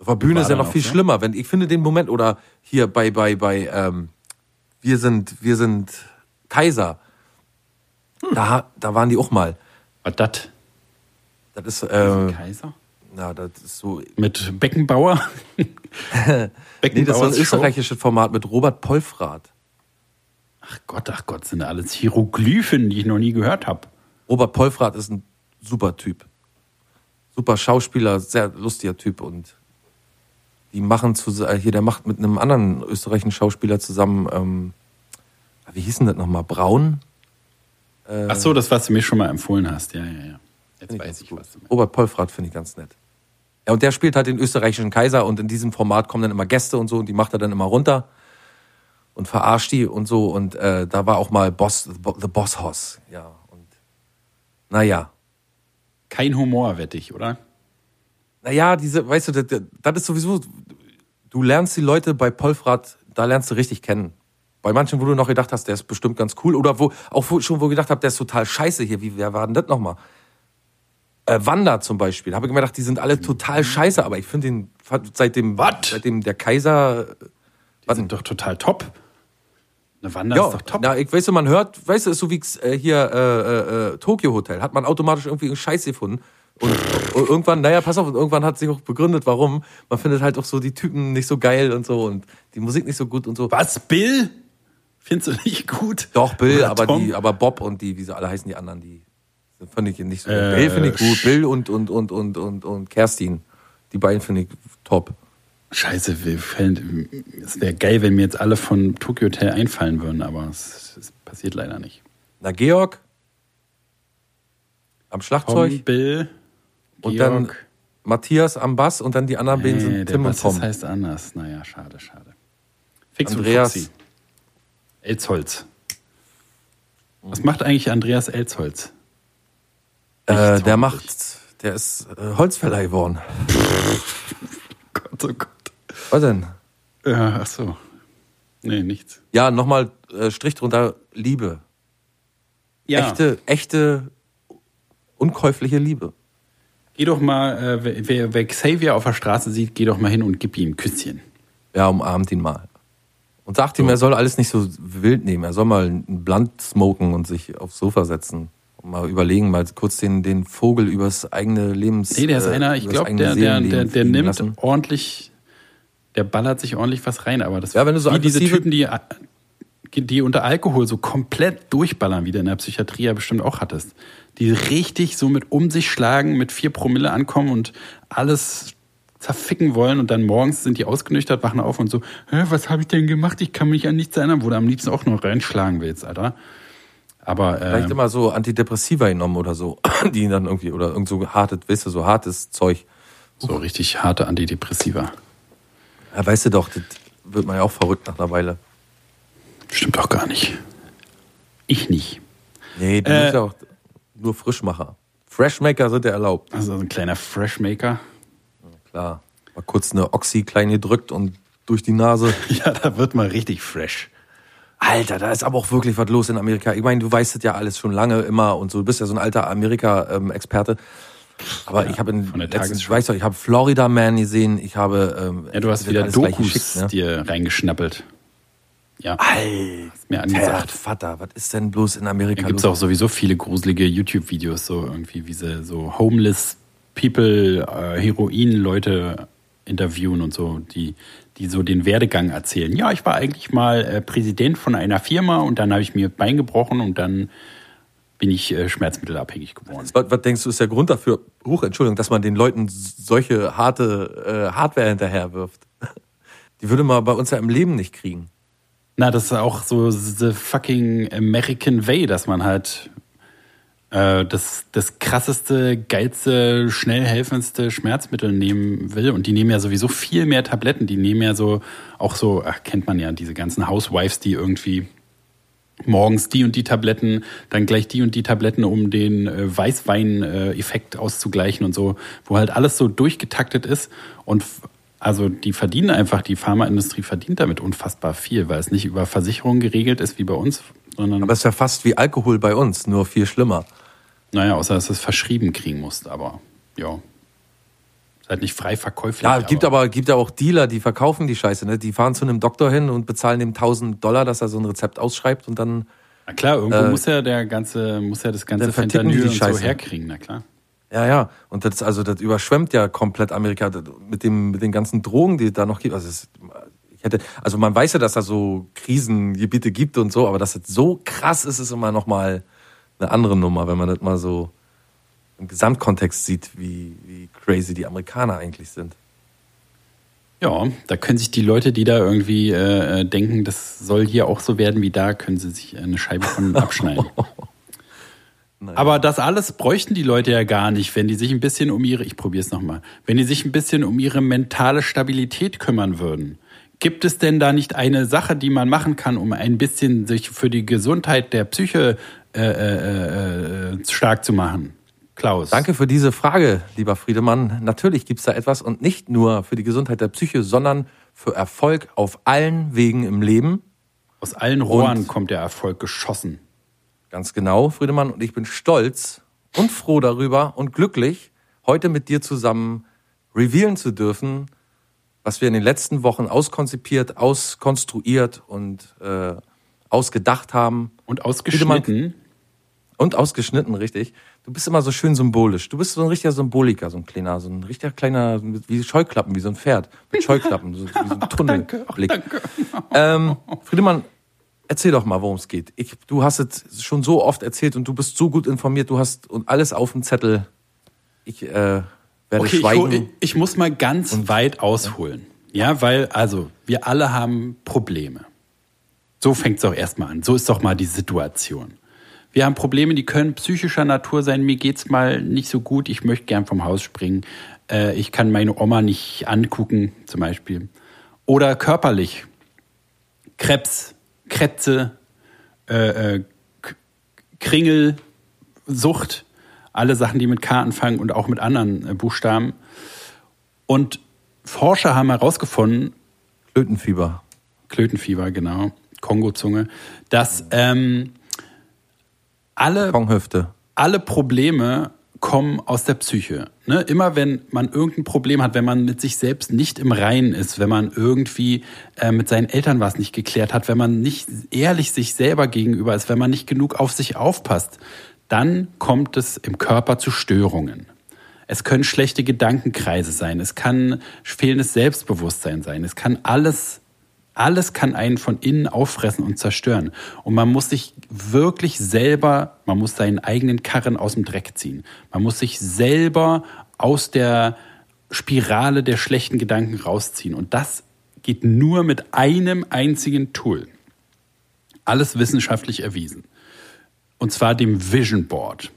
Speaker 2: Auf der Bühne ist ja noch viel
Speaker 3: so?
Speaker 2: schlimmer, wenn ich finde den Moment oder hier bei bei bei ähm, wir sind wir sind Kaiser. Da da waren die auch mal.
Speaker 3: Was das?
Speaker 2: Das ist äh,
Speaker 3: Kaiser?
Speaker 2: na, das ist so
Speaker 3: Mit Beckenbauer?
Speaker 2: Nee, das war ein
Speaker 3: Show?
Speaker 2: österreichisches Format mit Robert Polfrath.
Speaker 3: Ach Gott, ach Gott, sind alles Hieroglyphen, die ich noch nie gehört habe.
Speaker 2: Robert Polfrath ist ein super Typ. Super Schauspieler, sehr lustiger Typ und die machen zu, äh, hier, der macht mit einem anderen österreichischen Schauspieler zusammen, ähm, wie hieß denn das nochmal? Braun? Äh,
Speaker 3: Ach so, das, was du mir schon mal empfohlen hast. Ja, ja, ja. Jetzt
Speaker 2: ich
Speaker 3: weiß ich,
Speaker 2: gut.
Speaker 3: was du meinst.
Speaker 2: Robert Polfrath finde ich ganz nett. Ja, und der spielt halt den österreichischen Kaiser und in diesem Format kommen dann immer Gäste und so und die macht er dann immer runter und verarscht die und so und äh, da war auch mal Boss, The Bo- The Boss Hoss, ja. Und naja.
Speaker 3: Kein Humor, wette ich, oder?
Speaker 2: Naja, diese, weißt du, das, das ist sowieso, du lernst die Leute bei Polfrat, da lernst du richtig kennen. Bei manchen, wo du noch gedacht hast, der ist bestimmt ganz cool. Oder wo, auch schon, wo ich gedacht habe, der ist total scheiße hier. Wie, wer war denn das nochmal? Äh, Wanda zum Beispiel. Habe ich mir gedacht, die sind alle total scheiße, aber ich finde den, seitdem,
Speaker 3: What?
Speaker 2: seitdem der Kaiser,
Speaker 3: Die sind doch total top. Eine Wanda
Speaker 2: ja,
Speaker 3: ist doch top.
Speaker 2: na, ich weiß, man hört, weißt du, ist so wie äh, hier äh, äh, äh, Tokyo Hotel, hat man automatisch irgendwie einen Scheiß gefunden. Und, und irgendwann, naja, pass auf, und irgendwann hat sich auch begründet, warum. Man findet halt auch so die Typen nicht so geil und so und die Musik nicht so gut und so.
Speaker 3: Was, Bill? Findest du nicht gut?
Speaker 2: Doch, Bill,
Speaker 3: Oder
Speaker 2: aber
Speaker 3: Tom?
Speaker 2: die, aber Bob und die, wie sie alle heißen, die anderen, die finde ich nicht so.
Speaker 3: Äh,
Speaker 2: Bill finde ich gut, Bill und, und, und, und, und, und Kerstin. Die beiden finde ich top.
Speaker 3: Scheiße, wir fällen- es wäre geil, wenn mir jetzt alle von Tokyo Hotel einfallen würden, aber es, es passiert leider nicht.
Speaker 2: Na, Georg am Schlagzeug
Speaker 3: Tom, Bill,
Speaker 2: und dann. Matthias am Bass und dann die anderen beiden
Speaker 3: Nee,
Speaker 2: sind
Speaker 3: der
Speaker 2: Tim und
Speaker 3: Bassist
Speaker 2: Tom.
Speaker 3: heißt anders. Naja, schade, schade. Fix
Speaker 2: Andreas.
Speaker 3: und Fuxi. Elsholz. Was macht eigentlich Andreas Elsholz?
Speaker 2: Äh, der macht, der ist äh, Holzfäller geworden.
Speaker 3: Gott, oh Gott.
Speaker 2: Was denn?
Speaker 3: Ja, ach so. Nee, nichts.
Speaker 2: Ja, nochmal äh, Strich drunter, Liebe.
Speaker 3: Ja,
Speaker 2: Echte, echte, unkäufliche Liebe.
Speaker 3: geh doch mal, äh, wer- wer, Xavier auf der Straße sieht, geh doch mal hin und gib ihm ein Küsschen.
Speaker 2: Ja, umarmt ihn mal. Und sagt ihm, er soll alles nicht so wild nehmen. Er soll mal einen Blunt smoken und sich aufs Sofa setzen. Und mal überlegen, mal kurz den, den Vogel übers eigene Lebens.
Speaker 3: Nee, der ist
Speaker 2: äh,
Speaker 3: einer, ich glaube, der, der, der, der nimmt
Speaker 2: lassen.
Speaker 3: ordentlich, der ballert sich ordentlich was rein, aber das
Speaker 2: Ja, wenn du so
Speaker 3: wie diese Typen, die, die unter Alkohol so komplett durchballern, wie du in der Psychiatrie ja bestimmt auch hattest. Die richtig so mit um sich schlagen, mit vier Promille ankommen und alles zerficken wollen und dann morgens sind die ausgenüchtert, wachen auf und so, Hä, was habe ich denn gemacht? Ich kann mich an nichts erinnern, wo du am liebsten auch nur reinschlagen willst, Alter. Aber
Speaker 2: Vielleicht
Speaker 3: äh,
Speaker 2: immer so Antidepressiva genommen oder so, die dann irgendwie, oder irgend so hartes, weißt du, so hartes Zeug.
Speaker 3: so richtig harte Antidepressiva.
Speaker 2: Ja, weißt du doch, das wird man ja auch verrückt nach einer Weile.
Speaker 3: Stimmt doch gar nicht. Ich nicht.
Speaker 2: Nee, du
Speaker 3: Äh,
Speaker 2: bist ja auch nur Frischmacher. Freshmaker sind ja erlaubt.
Speaker 3: Also ein kleiner Freshmaker.
Speaker 2: Klar. Mal kurz eine Oxy klein gedrückt und durch die Nase.
Speaker 3: Ja, da wird mal richtig fresh.
Speaker 2: Alter, da ist aber auch wirklich was los in Amerika. Ich meine, du weißt das ja alles schon lange immer und so. Du bist ja so ein alter Amerika-Experte. Aber
Speaker 3: Ja,
Speaker 2: ich habe in
Speaker 3: von der
Speaker 2: letztens,
Speaker 3: Tagesschau.
Speaker 2: ich weiß doch, ich habe Florida Man gesehen. Ich habe ähm,
Speaker 3: Ja, du hast wieder Dokus
Speaker 2: geschickt, ne?
Speaker 3: dir reingeschnappelt. Ja,
Speaker 2: Alter,
Speaker 3: mir angesagt.
Speaker 2: Vater, was ist denn bloß in
Speaker 3: Da
Speaker 2: Amerika
Speaker 3: gibt es auch sowieso viele gruselige YouTube-Videos, so irgendwie, wie sie so homeless people, äh, Heroin-Leute interviewen und so, die, die so den Werdegang erzählen. Ja, ich war eigentlich mal äh, Präsident von einer Firma und dann habe ich mir Bein gebrochen und dann bin ich äh, schmerzmittelabhängig geworden.
Speaker 2: Was, was denkst du, ist der Grund dafür, Huch, Entschuldigung, dass man den Leuten solche harte äh, Hardware hinterherwirft? Die würde man bei uns ja im Leben nicht kriegen.
Speaker 3: Na, das ist auch so the fucking American Way, dass man halt äh, das, das krasseste, geilste, schnell helfendste Schmerzmittel nehmen will. Und die nehmen ja sowieso viel mehr Tabletten. Die nehmen ja so, auch so, ach, kennt man ja, diese ganzen Housewives, die irgendwie morgens die und die Tabletten, dann gleich die und die Tabletten, um den äh, Weißwein-Effekt auszugleichen und so, wo halt alles so durchgetaktet ist. Und also die verdienen einfach, die Pharmaindustrie verdient damit unfassbar viel, weil es nicht über Versicherungen geregelt ist wie bei uns, sondern,
Speaker 2: Aber es ist ja fast wie Alkohol bei uns, nur viel schlimmer.
Speaker 3: naja, außer dass du es verschrieben kriegen musst, aber ja. Halt nicht frei verkäuflich.
Speaker 2: Ja, gibt aber gibt ja auch Dealer, die verkaufen die Scheiße. Ne? Die fahren zu einem Doktor hin und bezahlen dem 1000 Dollar, dass er so ein Rezept ausschreibt und dann
Speaker 3: Na klar, irgendwo
Speaker 2: Äh,
Speaker 3: muss ja der ganze, muss ja das ganze
Speaker 2: verticken die
Speaker 3: Fentanyl
Speaker 2: die
Speaker 3: und so
Speaker 2: Scheiße.
Speaker 3: herkriegen, na klar.
Speaker 2: Ja, ja. Und das, also, das überschwemmt ja komplett Amerika das- mit, dem, mit den ganzen Drogen, die es da noch gibt. Also, es, ich hätte, also man weiß ja, dass da so Krisengebiete gibt und so, aber dass es so krass ist, ist immer noch mal eine andere Nummer, wenn man das mal so im Gesamtkontext sieht, wie, wie crazy die Amerikaner eigentlich sind.
Speaker 3: Ja, da können sich die Leute, die da irgendwie äh, äh, denken, das soll hier auch so werden wie da, können sie sich eine Scheibe von abschneiden. Aber das alles bräuchten die Leute ja gar nicht, wenn die sich ein bisschen um ihre, ich probiere es nochmal, wenn die sich ein bisschen um ihre mentale Stabilität kümmern würden. Gibt es denn da nicht eine Sache, die man machen kann, um ein bisschen sich für die Gesundheit der Psyche äh, äh, äh, stark zu machen? Klaus.
Speaker 2: Danke für diese Frage, lieber Friedemann. Natürlich gibt's da etwas und nicht nur für die Gesundheit der Psyche, sondern für Erfolg auf allen Wegen im Leben.
Speaker 3: Aus allen Rohren
Speaker 2: Und-
Speaker 3: kommt der Erfolg geschossen.
Speaker 2: Ganz genau, Friedemann. Und ich bin stolz und froh darüber und glücklich, heute mit dir zusammen revealen zu dürfen, was wir in den letzten Wochen auskonzipiert, auskonstruiert und äh, ausgedacht haben.
Speaker 3: Und ausgeschnitten.
Speaker 2: Und ausgeschnitten, richtig. Du bist immer so schön symbolisch. Du bist so ein richtiger Symboliker, so ein kleiner, so ein richtiger kleiner, wie Scheuklappen, wie so ein Pferd. Mit Scheuklappen, so, wie so ein Tunnelblick. Ähm, Friedemann, erzähl doch mal, worum es geht. Ich, du hast es schon so oft erzählt und du bist so gut informiert, du hast und alles auf dem Zettel. Ich äh, werde
Speaker 3: Okay,
Speaker 2: schweigen.
Speaker 3: ich, ich muss mal ganz weit ausholen. Ja, weil, also, wir alle haben Probleme. So fängt es auch erstmal an. So ist doch mal die Situation. Wir haben Probleme, die können psychischer Natur sein. Mir geht's mal nicht so gut. Ich möchte gern vom Haus springen. Äh, ich kann meine Oma nicht angucken, zum Beispiel. Oder körperlich. Krebs, Krätze, äh, äh, Kringel, Sucht, alle Sachen, die mit K anfangen und auch mit anderen äh, Buchstaben. Und Forscher haben herausgefunden,
Speaker 2: Klötenfieber.
Speaker 3: Klötenfieber, genau, Kongo-Zunge, dass ähm, alle
Speaker 2: Konghüfte.
Speaker 3: alle Probleme kommen aus der Psyche. Ne? Immer wenn man irgendein Problem hat, wenn man mit sich selbst nicht im Reinen ist, wenn man irgendwie äh, mit seinen Eltern was nicht geklärt hat, wenn man nicht ehrlich sich selber gegenüber ist, wenn man nicht genug auf sich aufpasst, dann kommt es im Körper zu Störungen. Es können schlechte Gedankenkreise sein, es kann fehlendes Selbstbewusstsein sein, es kann alles alles kann einen von innen auffressen und zerstören. Und man muss sich wirklich selber, man muss seinen eigenen Karren aus dem Dreck ziehen. Man muss sich selber aus der Spirale der schlechten Gedanken rausziehen. Und das geht nur mit einem einzigen Tool. Alles wissenschaftlich erwiesen. Und zwar dem Vision Board.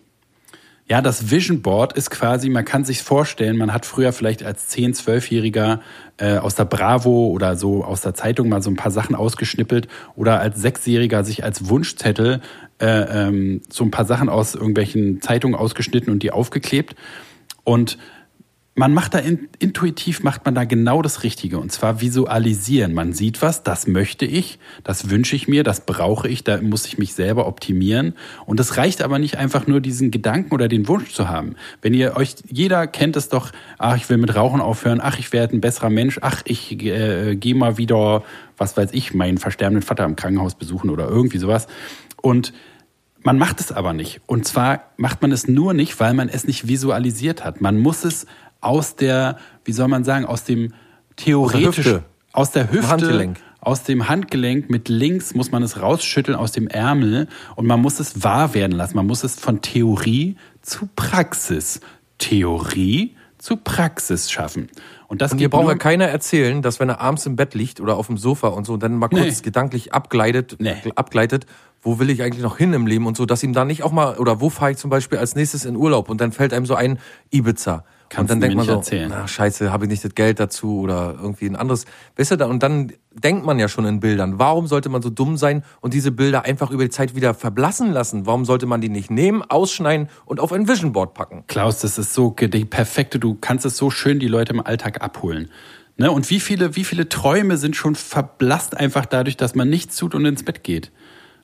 Speaker 3: Ja, das Vision Board ist quasi, man kann sich vorstellen, man hat früher vielleicht als 10-, 12-Jähriger äh, aus der Bravo oder so aus der Zeitung mal so ein paar Sachen ausgeschnippelt oder als Sechsjähriger sich als Wunschzettel äh, ähm, so ein paar Sachen aus irgendwelchen Zeitungen ausgeschnitten und die aufgeklebt. Und man macht da in, intuitiv macht man da genau das Richtige und zwar visualisieren. Man sieht was, das möchte ich, das wünsche ich mir, das brauche ich, da muss ich mich selber optimieren. Und es reicht aber nicht einfach nur diesen Gedanken oder den Wunsch zu haben. Wenn ihr euch, jeder kennt es doch, ach, ich will mit Rauchen aufhören, ach, ich werde ein besserer Mensch, ach, ich äh, gehe mal wieder, was weiß ich, meinen versterbenden Vater im Krankenhaus besuchen oder irgendwie sowas. Und man macht es aber nicht. Und zwar macht man es nur nicht, weil man es nicht visualisiert hat. Man muss es aus der, wie soll man sagen, aus dem theoretisch,
Speaker 2: Hüfte.
Speaker 3: aus der Hüfte,
Speaker 2: Handgelenk.
Speaker 3: aus dem Handgelenk mit links muss man es rausschütteln aus dem Ärmel und man muss es wahr werden lassen. Man muss es von Theorie zu Praxis, Theorie zu Praxis schaffen. Und das
Speaker 2: Und ihr braucht ja keiner erzählen, dass wenn er abends im Bett liegt oder auf dem Sofa und so, dann mal kurz
Speaker 3: Nee.
Speaker 2: gedanklich abgleitet,
Speaker 3: Nee.
Speaker 2: abgleitet, wo will ich eigentlich noch hin im Leben und so, dass ihm da nicht auch mal, oder wo fahre ich zum Beispiel als nächstes in Urlaub und dann fällt einem so ein Ibiza.
Speaker 3: Kannst
Speaker 2: und dann denkt man so,
Speaker 3: erzählen.
Speaker 2: na scheiße, habe ich nicht das Geld dazu oder irgendwie ein anderes. Weißt du, da, und dann denkt man ja schon in Bildern. Warum sollte man so dumm sein und diese Bilder einfach über die Zeit wieder verblassen lassen? Warum sollte man die nicht nehmen, ausschneiden und auf ein Vision Board packen?
Speaker 3: Klaus, das ist so die perfekte, du kannst es so schön die Leute im Alltag abholen. Ne? Und wie viele, wie viele Träume sind schon verblasst einfach dadurch, dass man nichts tut und ins Bett geht?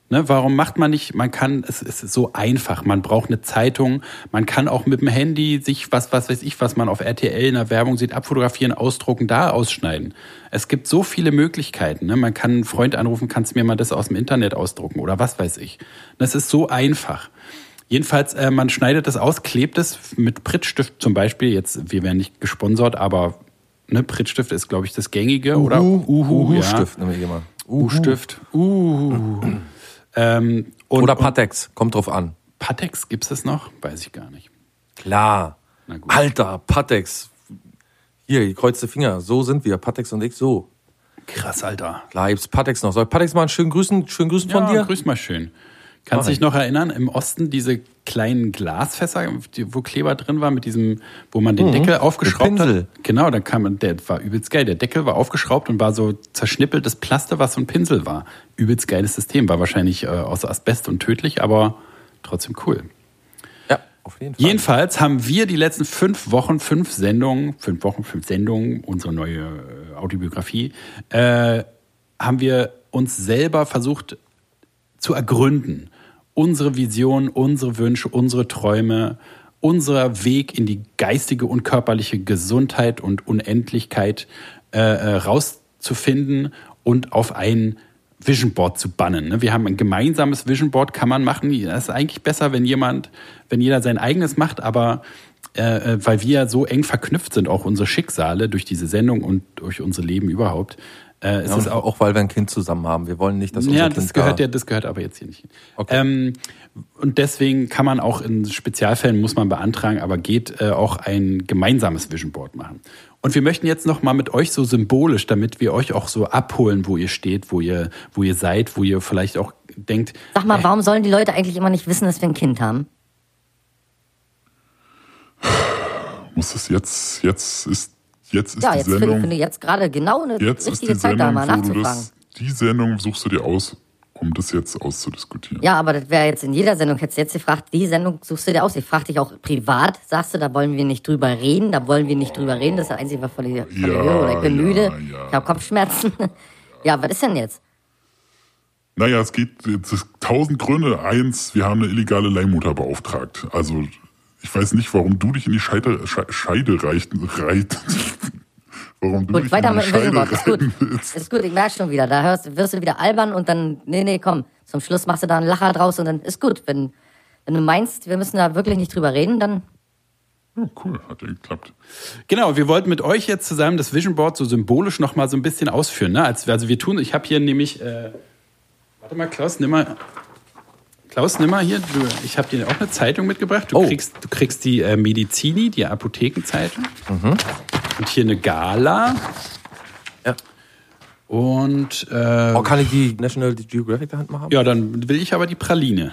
Speaker 3: Ne, warum macht man nicht, man kann, es ist so einfach, man braucht eine Zeitung, man kann auch mit dem Handy sich was, was weiß ich, was man auf RTL in der Werbung sieht, abfotografieren, ausdrucken, da ausschneiden. Es gibt so viele Möglichkeiten, ne? man kann einen Freund anrufen, kannst mir mal das aus dem Internet ausdrucken oder was weiß ich. Das ist so einfach. Jedenfalls, äh, man schneidet das aus, klebt es mit Prittstift zum Beispiel. Jetzt, wir werden nicht gesponsert, aber ne, Prittstift ist, glaube ich, das gängige, oder? Uhu, ja.
Speaker 2: Stift, nehme ich immer.
Speaker 3: U-Stift. Uh. ähm, und,
Speaker 2: Oder Patex, kommt drauf an.
Speaker 3: Patex, gibt's das noch? Weiß ich gar nicht.
Speaker 2: Klar. Alter, Patex. Hier, gekreuzte Finger. So sind wir, Patex und ich, so.
Speaker 3: Krass, Alter.
Speaker 2: Klar, gibt's Patex noch. Soll ich Patex mal einen schönen Grüßen, schönen Grüßen von
Speaker 3: ja,
Speaker 2: dir?
Speaker 3: grüß mal schön. Kannst
Speaker 2: Mach
Speaker 3: dich noch erinnern, im Osten diese kleinen Glasfässer, wo Kleber drin war, mit diesem, wo man den Deckel aufgeschraubt
Speaker 2: Mhm.
Speaker 3: Hat? Genau, da kam man, der war übelst geil. Der Deckel war aufgeschraubt und war so zerschnippeltes Plaster, was so ein Pinsel war. Übelst geiles System. War wahrscheinlich äh, aus Asbest und tödlich, aber trotzdem cool.
Speaker 2: Ja, auf jeden Fall.
Speaker 3: Jedenfalls haben wir die letzten fünf Wochen, fünf Sendungen, fünf Wochen, fünf Sendungen, unsere neue äh, Autobiografie, äh, haben wir uns selber versucht zu ergründen. Unsere Vision, unsere Wünsche, unsere Träume, unser Weg in die geistige und körperliche Gesundheit und Unendlichkeit äh, äh, rauszufinden und auf ein Vision Board zu bannen. ne? Wir haben ein gemeinsames Vision Board, kann man machen. Das ist eigentlich besser, wenn jemand, wenn jeder sein eigenes macht, aber äh, äh, weil wir so eng verknüpft sind, auch unsere Schicksale durch diese Sendung und durch unser Leben überhaupt, äh, ist
Speaker 2: Ja,
Speaker 3: es
Speaker 2: und
Speaker 3: auch,
Speaker 2: auch weil wir ein Kind zusammen haben. Wir wollen nicht, dass unser
Speaker 3: ja,
Speaker 2: Kind
Speaker 3: das gehört
Speaker 2: da-
Speaker 3: ja, das gehört aber jetzt hier nicht hin.
Speaker 2: Okay.
Speaker 3: Ähm, und deswegen kann man auch in Spezialfällen muss man beantragen, aber geht äh, auch ein gemeinsames Vision Board machen. Und wir möchten jetzt noch mal mit euch so symbolisch, damit wir euch auch so abholen, wo ihr steht, wo ihr, wo ihr seid, wo ihr vielleicht auch denkt,
Speaker 4: Sag mal, warum sollen die Leute eigentlich immer nicht wissen, dass wir ein Kind haben?
Speaker 6: Muss es jetzt, jetzt ist, jetzt ist
Speaker 4: Ja,
Speaker 6: die
Speaker 4: jetzt finde
Speaker 6: Sendung,
Speaker 4: finde ich jetzt gerade genau eine
Speaker 6: jetzt ist
Speaker 4: richtige
Speaker 6: die
Speaker 4: Zeit, da
Speaker 6: Sendung,
Speaker 4: mal
Speaker 6: wo du
Speaker 4: nachzufragen.
Speaker 6: das, die Sendung suchst du dir aus, um das jetzt auszudiskutieren.
Speaker 4: Ja, aber das wäre jetzt in jeder Sendung. Hättest du jetzt gefragt, die Sendung suchst du dir aus. Ich frage dich auch privat, sagst du, da wollen wir nicht drüber reden, da wollen wir nicht drüber reden. Das ist das Einzige, was von dir von dir
Speaker 6: Ja.
Speaker 4: Oder ich bin
Speaker 6: ja,
Speaker 4: müde,
Speaker 6: ja.
Speaker 4: ich habe Kopfschmerzen. Ja, was ist denn jetzt?
Speaker 6: Naja, es geht ist tausend Gründe. Eins, wir haben eine illegale Leihmutter beauftragt. Also ich weiß nicht, warum du dich in die Scheide, Sche- Scheide reicht, reit, warum du
Speaker 4: Gut,
Speaker 6: dich
Speaker 4: weiter
Speaker 6: in
Speaker 4: mit
Speaker 6: die
Speaker 4: dem Vision
Speaker 6: Scheide
Speaker 4: Board. Ist gut.
Speaker 6: reiten willst.
Speaker 4: Ist gut, ich merke schon wieder. Da hörst, wirst du wieder albern und dann, nee, nee, komm. Zum Schluss machst du da einen Lacher draus und dann ist gut. Wenn, wenn du meinst, wir müssen da wirklich nicht drüber reden, dann
Speaker 6: Oh, cool, hat ja geklappt.
Speaker 3: Genau, wir wollten mit euch jetzt zusammen das Vision Board so symbolisch noch mal so ein bisschen ausführen. Ne? Als, also wir tun, ich habe hier nämlich, äh, warte mal, Klaus, nimm mal, Klaus, nimm mal hier, du, ich habe dir auch eine Zeitung mitgebracht. Du,
Speaker 2: Oh.
Speaker 3: kriegst, du kriegst die äh, Medizini, die Apothekenzeitung. Und hier eine Gala.
Speaker 2: Ja.
Speaker 3: Und äh,
Speaker 2: Oh, kann ich die National Geographic der Hand mal haben?
Speaker 3: ja, dann will ich aber die Praline.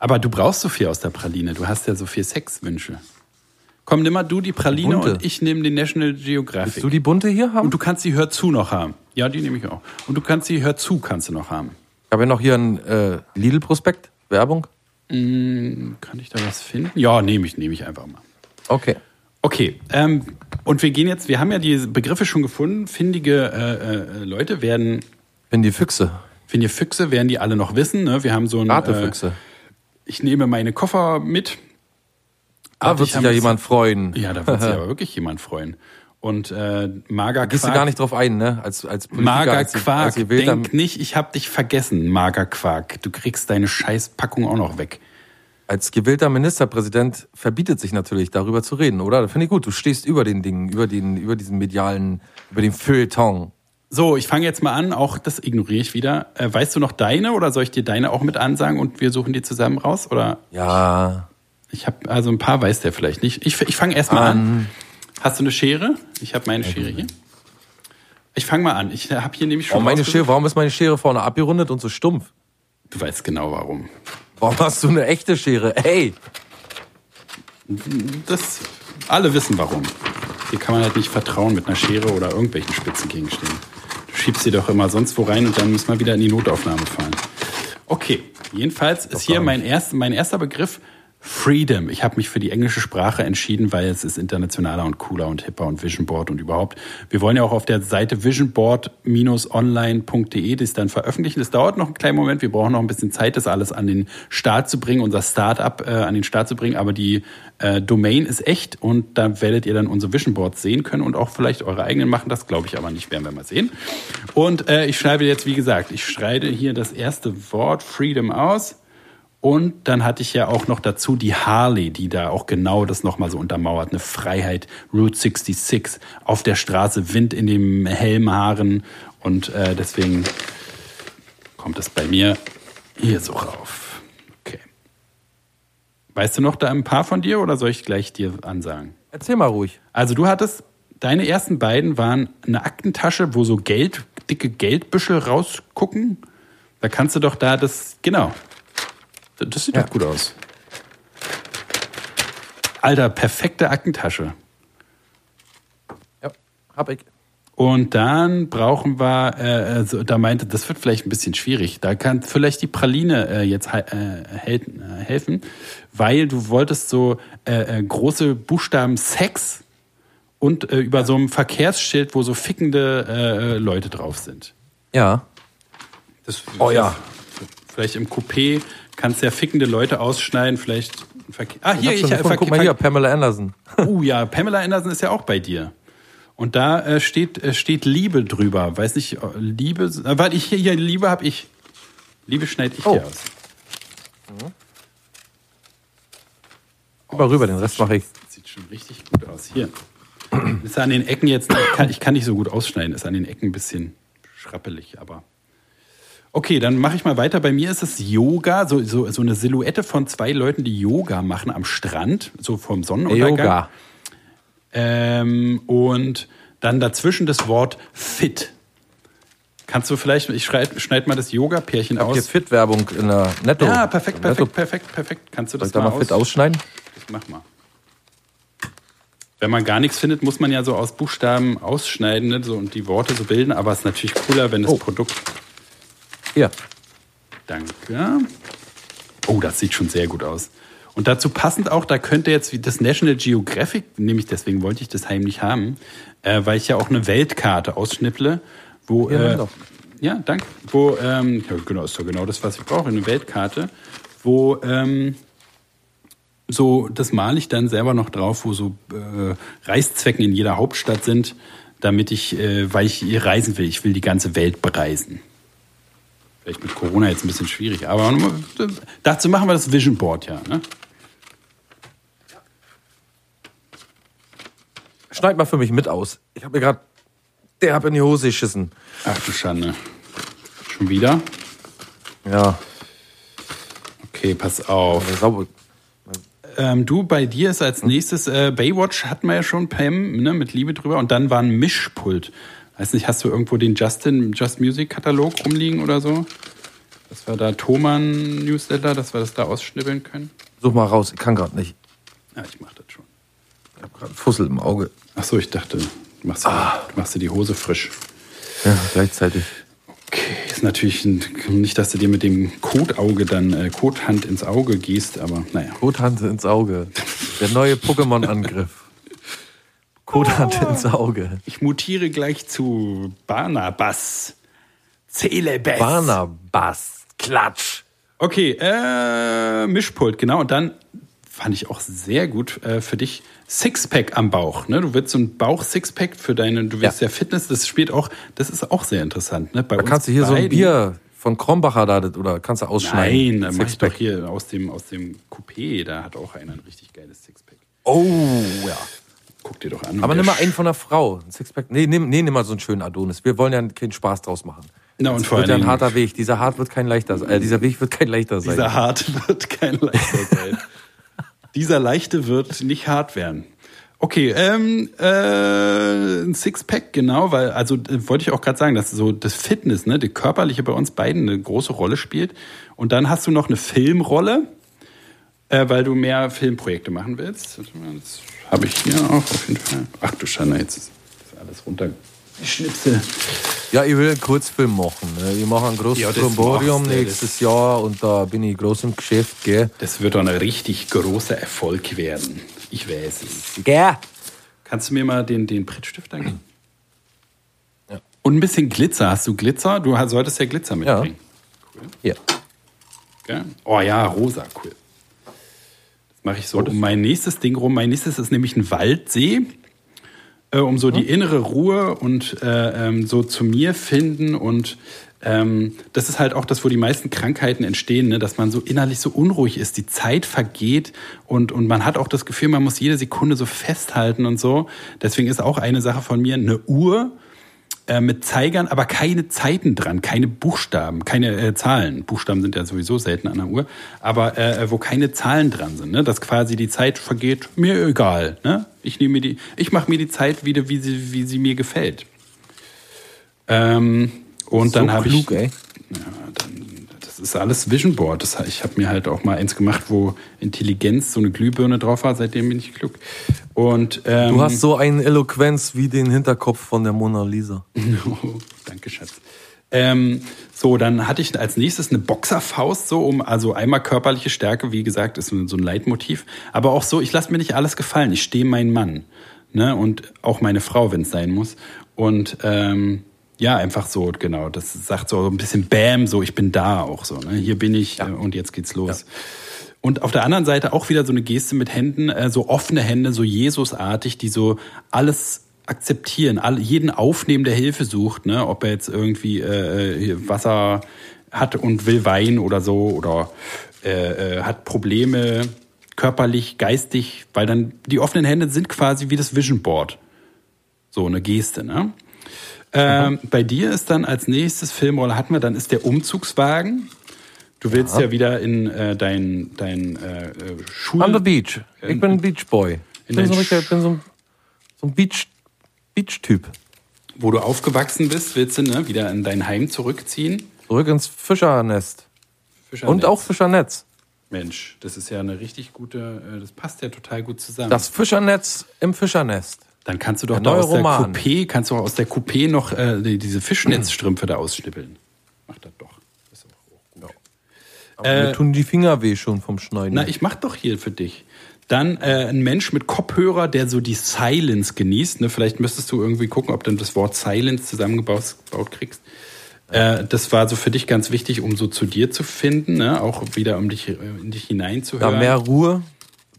Speaker 3: Aber du brauchst so viel aus der Praline. Du hast ja so viel Sexwünsche. Komm, nimm mal du die Praline
Speaker 2: Bunte.
Speaker 3: und ich nehme den National Geographic.
Speaker 2: Willst du die bunte hier haben?
Speaker 3: Und du kannst die Hör zu noch haben. Ja, die nehme ich auch. Und du kannst die Hör zu kannst du noch haben.
Speaker 2: Ich habe ja noch hier ein äh, Lidl-Prospekt, Werbung.
Speaker 3: Kann ich da was finden? Ja, nehme ich, nehme ich einfach mal.
Speaker 2: Okay.
Speaker 3: Okay, ähm, und wir gehen jetzt, wir haben ja die Begriffe schon gefunden. Findige äh, äh, Leute werden,
Speaker 2: Bin die Füchse.
Speaker 3: findige Füchse werden die alle noch wissen. Ne? Wir haben so ein. Äh,
Speaker 2: Ratefüchse.
Speaker 3: ich nehme meine Koffer mit.
Speaker 2: Da wird
Speaker 3: ich
Speaker 2: sich ja jemand freuen.
Speaker 3: Ja, da wird sich aber wirklich jemand freuen. Und äh, Mager
Speaker 2: Gehst du
Speaker 3: Quark-
Speaker 2: gar nicht drauf ein, ne? Als, als Politiker,
Speaker 3: Mager
Speaker 2: als,
Speaker 3: Quark,
Speaker 2: als gewählter,
Speaker 3: denk nicht, ich hab dich vergessen, Mager Quark. Du kriegst deine Scheißpackung auch noch weg.
Speaker 2: als gewählter Ministerpräsident verbietet sich natürlich, darüber zu reden, oder? Das finde ich gut. Du stehst über den Dingen, über den, über diesen medialen, über den Feuilleton.
Speaker 3: So, ich fange jetzt mal an, auch das ignoriere ich wieder. Äh, weißt du noch deine oder soll ich dir deine auch mit ansagen und wir suchen die zusammen raus? Oder
Speaker 2: Ja.
Speaker 3: ich habe also ein paar weiß der vielleicht nicht. Ich, ich fange erst mal an. Hast du eine Schere? Ich habe meine Schere hier. Ich fange mal an. Ich habe hier nämlich schon
Speaker 2: Oh, meine Schere, warum ist meine Schere vorne abgerundet und so stumpf?
Speaker 3: Du weißt genau warum.
Speaker 2: Warum hast du eine echte Schere? Ey!
Speaker 3: Das alle wissen warum. Hier kann man halt nicht vertrauen mit einer Schere oder irgendwelchen spitzen Gegenständen. Du schiebst sie doch immer sonst wo rein und dann muss man wieder in die Notaufnahme fallen. Okay, jedenfalls ist hier mein, erst, mein erster Begriff Freedom. Ich habe mich für die englische Sprache entschieden, weil es ist internationaler und cooler und hipper und Vision Board und überhaupt. Wir wollen ja auch auf der Seite visionboard-online.de das dann veröffentlichen. Das dauert noch einen kleinen Moment. Wir brauchen noch ein bisschen Zeit, das alles an den Start zu bringen, unser Startup äh, an den Start zu bringen. Aber die äh, Domain ist echt und da werdet ihr dann unsere Vision Boards sehen können und auch vielleicht eure eigenen machen. Das glaube ich aber nicht, werden wir mal sehen. Und äh, ich schreibe jetzt, wie gesagt, ich schreibe hier das erste Wort Freedom aus. Und dann hatte ich ja auch noch dazu die Harley, die da auch genau das nochmal so untermauert. Eine Freiheit, Route 66, auf der Straße, Wind in den Helmhaaren. Und äh, deswegen kommt es bei mir hier so rauf. Okay. Weißt du noch da ein paar von dir oder soll ich gleich dir ansagen?
Speaker 2: Erzähl mal ruhig.
Speaker 3: Also du hattest, deine ersten beiden waren eine Aktentasche, wo so Geld, dicke Geldbüschel rausgucken. Da kannst du doch da das, genau. Das sieht
Speaker 2: Ja.
Speaker 3: doch gut aus. Alter, perfekte Aktentasche.
Speaker 2: Ja, hab ich.
Speaker 3: Und dann brauchen wir, äh, also, da meinte, das wird vielleicht ein bisschen schwierig. Da kann vielleicht die Praline äh, jetzt he- äh, äh, helfen, weil du wolltest so äh, äh, große Buchstaben Sex und äh, über so einem Verkehrsschild, wo so fickende Leute drauf sind.
Speaker 2: Ja.
Speaker 3: Das,
Speaker 2: Oh ja.
Speaker 3: Vielleicht im Coupé kannst ja fickende Leute ausschneiden, vielleicht. Ah, hier,
Speaker 2: Ich
Speaker 3: ich,
Speaker 2: gefunden. Guck mal hier, Pamela Anderson.
Speaker 3: Oh ja, Pamela Anderson ist ja auch bei dir. Und da äh, steht, äh, steht Liebe drüber. Weiß nicht, äh, Liebe. Äh, warte, ich hier, hier Liebe hab ich. Liebe schneide ich
Speaker 2: Oh.
Speaker 3: hier aus.
Speaker 2: Mal rüber, den Rest mache ich.
Speaker 3: Sieht schon richtig gut aus. Hier. Ist an den Ecken jetzt, ich kann, ich kann nicht so gut ausschneiden, ist an den Ecken ein bisschen schrappelig, aber. Okay, dann mache ich mal weiter. Bei mir ist es Yoga, so, so, so eine Silhouette von zwei Leuten, die Yoga machen am Strand, so vom Sonnenuntergang.
Speaker 2: Yoga.
Speaker 3: Ähm, und dann dazwischen das Wort fit. Kannst du vielleicht, ich schneide schneid mal das Yoga-Pärchen aus.
Speaker 2: Fit-Werbung in der Netto?
Speaker 3: Ja, perfekt,
Speaker 2: Netto.
Speaker 3: perfekt, perfekt, perfekt. Kannst du
Speaker 2: Soll
Speaker 3: das
Speaker 2: ich da mal fit
Speaker 3: aus-
Speaker 2: ausschneiden?
Speaker 3: Das mach mal. Wenn man gar nichts findet, muss man ja so aus Buchstaben ausschneiden ne, so, und die Worte so bilden. Aber es ist natürlich cooler, wenn das
Speaker 2: Oh.
Speaker 3: Produkt.
Speaker 2: Hier.
Speaker 3: Danke. Oh, das sieht schon sehr gut aus. Und dazu passend auch, da könnte jetzt wie das National Geographic, nämlich deswegen wollte ich das heimlich haben, äh, weil ich ja auch eine Weltkarte ausschnipple, wo.
Speaker 2: Nimm
Speaker 3: äh, ja, danke. Wo, ähm, ja, genau, ist doch genau das, was ich brauche, eine Weltkarte, wo ähm, so, das male ich dann selber noch drauf, wo so äh, Reiszwecken in jeder Hauptstadt sind, damit ich, äh, weil ich reisen will, ich will die ganze Welt bereisen. Vielleicht mit Corona jetzt ein bisschen schwierig, aber dazu machen wir das Vision Board ja. Ne?
Speaker 2: Schneid mal für mich mit aus. Ich habe mir gerade der hab in die Hose geschissen.
Speaker 3: Ach du Schande. Schon wieder?
Speaker 2: Ja,
Speaker 3: Okay, pass auf. Ähm, du, bei dir ist als nächstes äh, Baywatch, hatten wir ja schon, Pam, ne, mit Liebe drüber. Und dann war ein Mischpult. Weiß nicht, hast du irgendwo den Justin, Just Music Katalog rumliegen oder so? Dass wir da Thoman Newsletter, dass wir das da ausschnibbeln können?
Speaker 2: Such mal raus, ich kann gerade nicht.
Speaker 3: Ja, ich mach das schon.
Speaker 2: Ich habe gerade Fussel im Auge.
Speaker 3: Ach so, ich dachte, du machst, dir, du machst dir die Hose frisch.
Speaker 2: Ja, gleichzeitig.
Speaker 3: Okay, ist natürlich ein, nicht, dass du dir mit dem Kotauge dann äh, Kothand ins Auge gießt, aber naja.
Speaker 2: Kothand ins Auge. Der neue Pokémon-Angriff. Kothand ins Auge.
Speaker 3: Ich mutiere gleich zu Barnabas. Celebes.
Speaker 2: Barnabas. Klatsch.
Speaker 3: Okay, äh, Mischpult, genau. Und dann fand ich auch sehr gut äh, für dich Sixpack am Bauch. Ne? Du willst so ein Bauch-Sixpack für deine, du willst ja.
Speaker 2: Ja.
Speaker 3: Fitness, das spielt auch, das ist auch sehr interessant. Ne? Bei
Speaker 2: Da
Speaker 3: uns
Speaker 2: kannst du hier so ein
Speaker 3: beiden-
Speaker 2: Bier von Krombacher da, oder kannst du ausschneiden.
Speaker 3: Nein, da mach ich doch hier aus dem, aus dem Coupé, da hat auch einer ein richtig geiles Sixpack.
Speaker 2: Oh, ja.
Speaker 3: Guck dir doch an.
Speaker 2: Aber nimm mal einen von einer Frau. Ein Sixpack. Nee, nimm, nee, nimm mal so einen schönen Adonis. Wir wollen ja keinen Spaß draus machen.
Speaker 3: Na, und
Speaker 2: Das
Speaker 3: vor
Speaker 2: wird ja ein harter Weg. Dieser hart wird kein leichter sein. Äh, dieser Weg wird kein leichter sein.
Speaker 3: Dieser hart wird kein leichter sein. Dieser leichte wird nicht hart werden. Okay, ähm, äh, ein Sixpack, genau, weil, also äh, wollte ich auch gerade sagen, dass so das Fitness, ne, die körperliche bei uns beiden eine große Rolle spielt. Und dann hast du noch eine Filmrolle, äh, weil du mehr Filmprojekte machen willst. Das habe ich hier auch auf jeden Fall. Ach du Schande, jetzt ist das alles runtergeschnipselt.
Speaker 2: Ja, ich will einen Kurzfilm machen. Ne? Ich mache ein großes
Speaker 3: Ja, das machst du,
Speaker 2: nächstes Jahr und da bin ich groß im Geschäft, gell?
Speaker 3: Das wird doch ein richtig großer Erfolg werden. Ich weiß es.
Speaker 2: Gell?
Speaker 3: Kannst du mir mal den, den Prittstift angeben? Und ein bisschen Glitzer. Hast du Glitzer? Du solltest ja Glitzer mitbringen.
Speaker 2: Hier.
Speaker 3: Gell? Oh ja, rosa, cool. Mache ich so um mein nächstes Ding rum. Mein nächstes ist nämlich ein Waldsee. Äh, um so die innere Ruhe und äh, ähm, so zu mir finden und ähm, das ist halt auch das, wo die meisten Krankheiten entstehen, ne? dass man so innerlich so unruhig ist, die Zeit vergeht und, und man hat auch das Gefühl, man muss jede Sekunde so festhalten und so. Deswegen ist auch eine Sache von mir eine Uhr, äh, mit Zeigern, aber keine Zeiten dran, keine Buchstaben, keine äh, Zahlen. Buchstaben sind ja sowieso selten an der Uhr, aber äh, wo keine Zahlen dran sind, ne? dass quasi die Zeit vergeht, mir egal. Ne? Ich nehme mir die, ich mache mir die Zeit wieder, wie sie, wie sie mir gefällt. Ähm, und dann
Speaker 2: so
Speaker 3: habe ich,
Speaker 2: ey.
Speaker 3: ja, dann, ist alles Vision Board. Das, ich habe mir halt auch mal eins gemacht, wo Intelligenz so eine Glühbirne drauf war. Seitdem bin ich klug. Und ähm,
Speaker 2: Du hast so eine Eloquenz wie den Hinterkopf von der Mona Lisa.
Speaker 3: Oh, danke, Schatz. Ähm, so, dann hatte ich als nächstes eine Boxerfaust, so um, also einmal körperliche Stärke, wie gesagt, ist so ein Leitmotiv. Aber auch so, ich lasse mir nicht alles gefallen. Ich stehe meinen Mann. Ne? Und auch meine Frau, wenn es sein muss. Und ähm, Ja, einfach so, genau. Das sagt so ein bisschen Bam, so ich bin da auch so. Ne? Hier bin ich äh, und jetzt geht's los. Und auf der anderen Seite auch wieder so eine Geste mit Händen, äh, so offene Hände, so Jesusartig, die so alles akzeptieren, all, jeden aufnehmen, der Hilfe sucht, ne? ob er jetzt irgendwie äh, Wasser hat und will Wein oder so oder äh, äh, hat Probleme körperlich, geistig, weil dann die offenen Hände sind quasi wie das Vision Board. So eine Geste, ne? Ähm, bei dir ist dann als nächstes Filmrolle hatten wir, dann ist der Umzugswagen. Du willst ja, wieder in äh, dein, dein äh, Schul...
Speaker 2: On the beach. Ich bin ein Beach Boy. Ich
Speaker 3: in
Speaker 2: bin, so, ich bin so ein, so ein Beach, Beach-Typ.
Speaker 3: wo du aufgewachsen bist, willst du ne, wieder in dein Heim zurückziehen.
Speaker 2: Zurück ins Fischernest.
Speaker 3: Fischernetz.
Speaker 2: Und auch Fischernetz.
Speaker 3: Mensch, das ist ja eine richtig gute, äh, das passt ja total gut zusammen.
Speaker 2: Das Fischernetz im Fischernest.
Speaker 3: Dann kannst du doch da aus der. Coupé, kannst du auch aus der Coupé noch äh, die, diese Fischnetzstrümpfe da ausschnippeln. Mach das doch. Ist auch gut.
Speaker 2: Aber mir tun die Finger weh schon vom Schneiden.
Speaker 3: Na, ich mach doch hier für dich. Dann äh, ein Mensch mit Kopfhörer, der so die Silence genießt. Ne? Vielleicht müsstest du irgendwie gucken, ob du das Wort Silence zusammengebaut gebaut kriegst. Äh, das war so für dich ganz wichtig, um so zu dir zu finden, ne? auch wieder um dich äh, in dich
Speaker 2: ja,
Speaker 3: hineinzuhören.
Speaker 2: mehr Ruhe,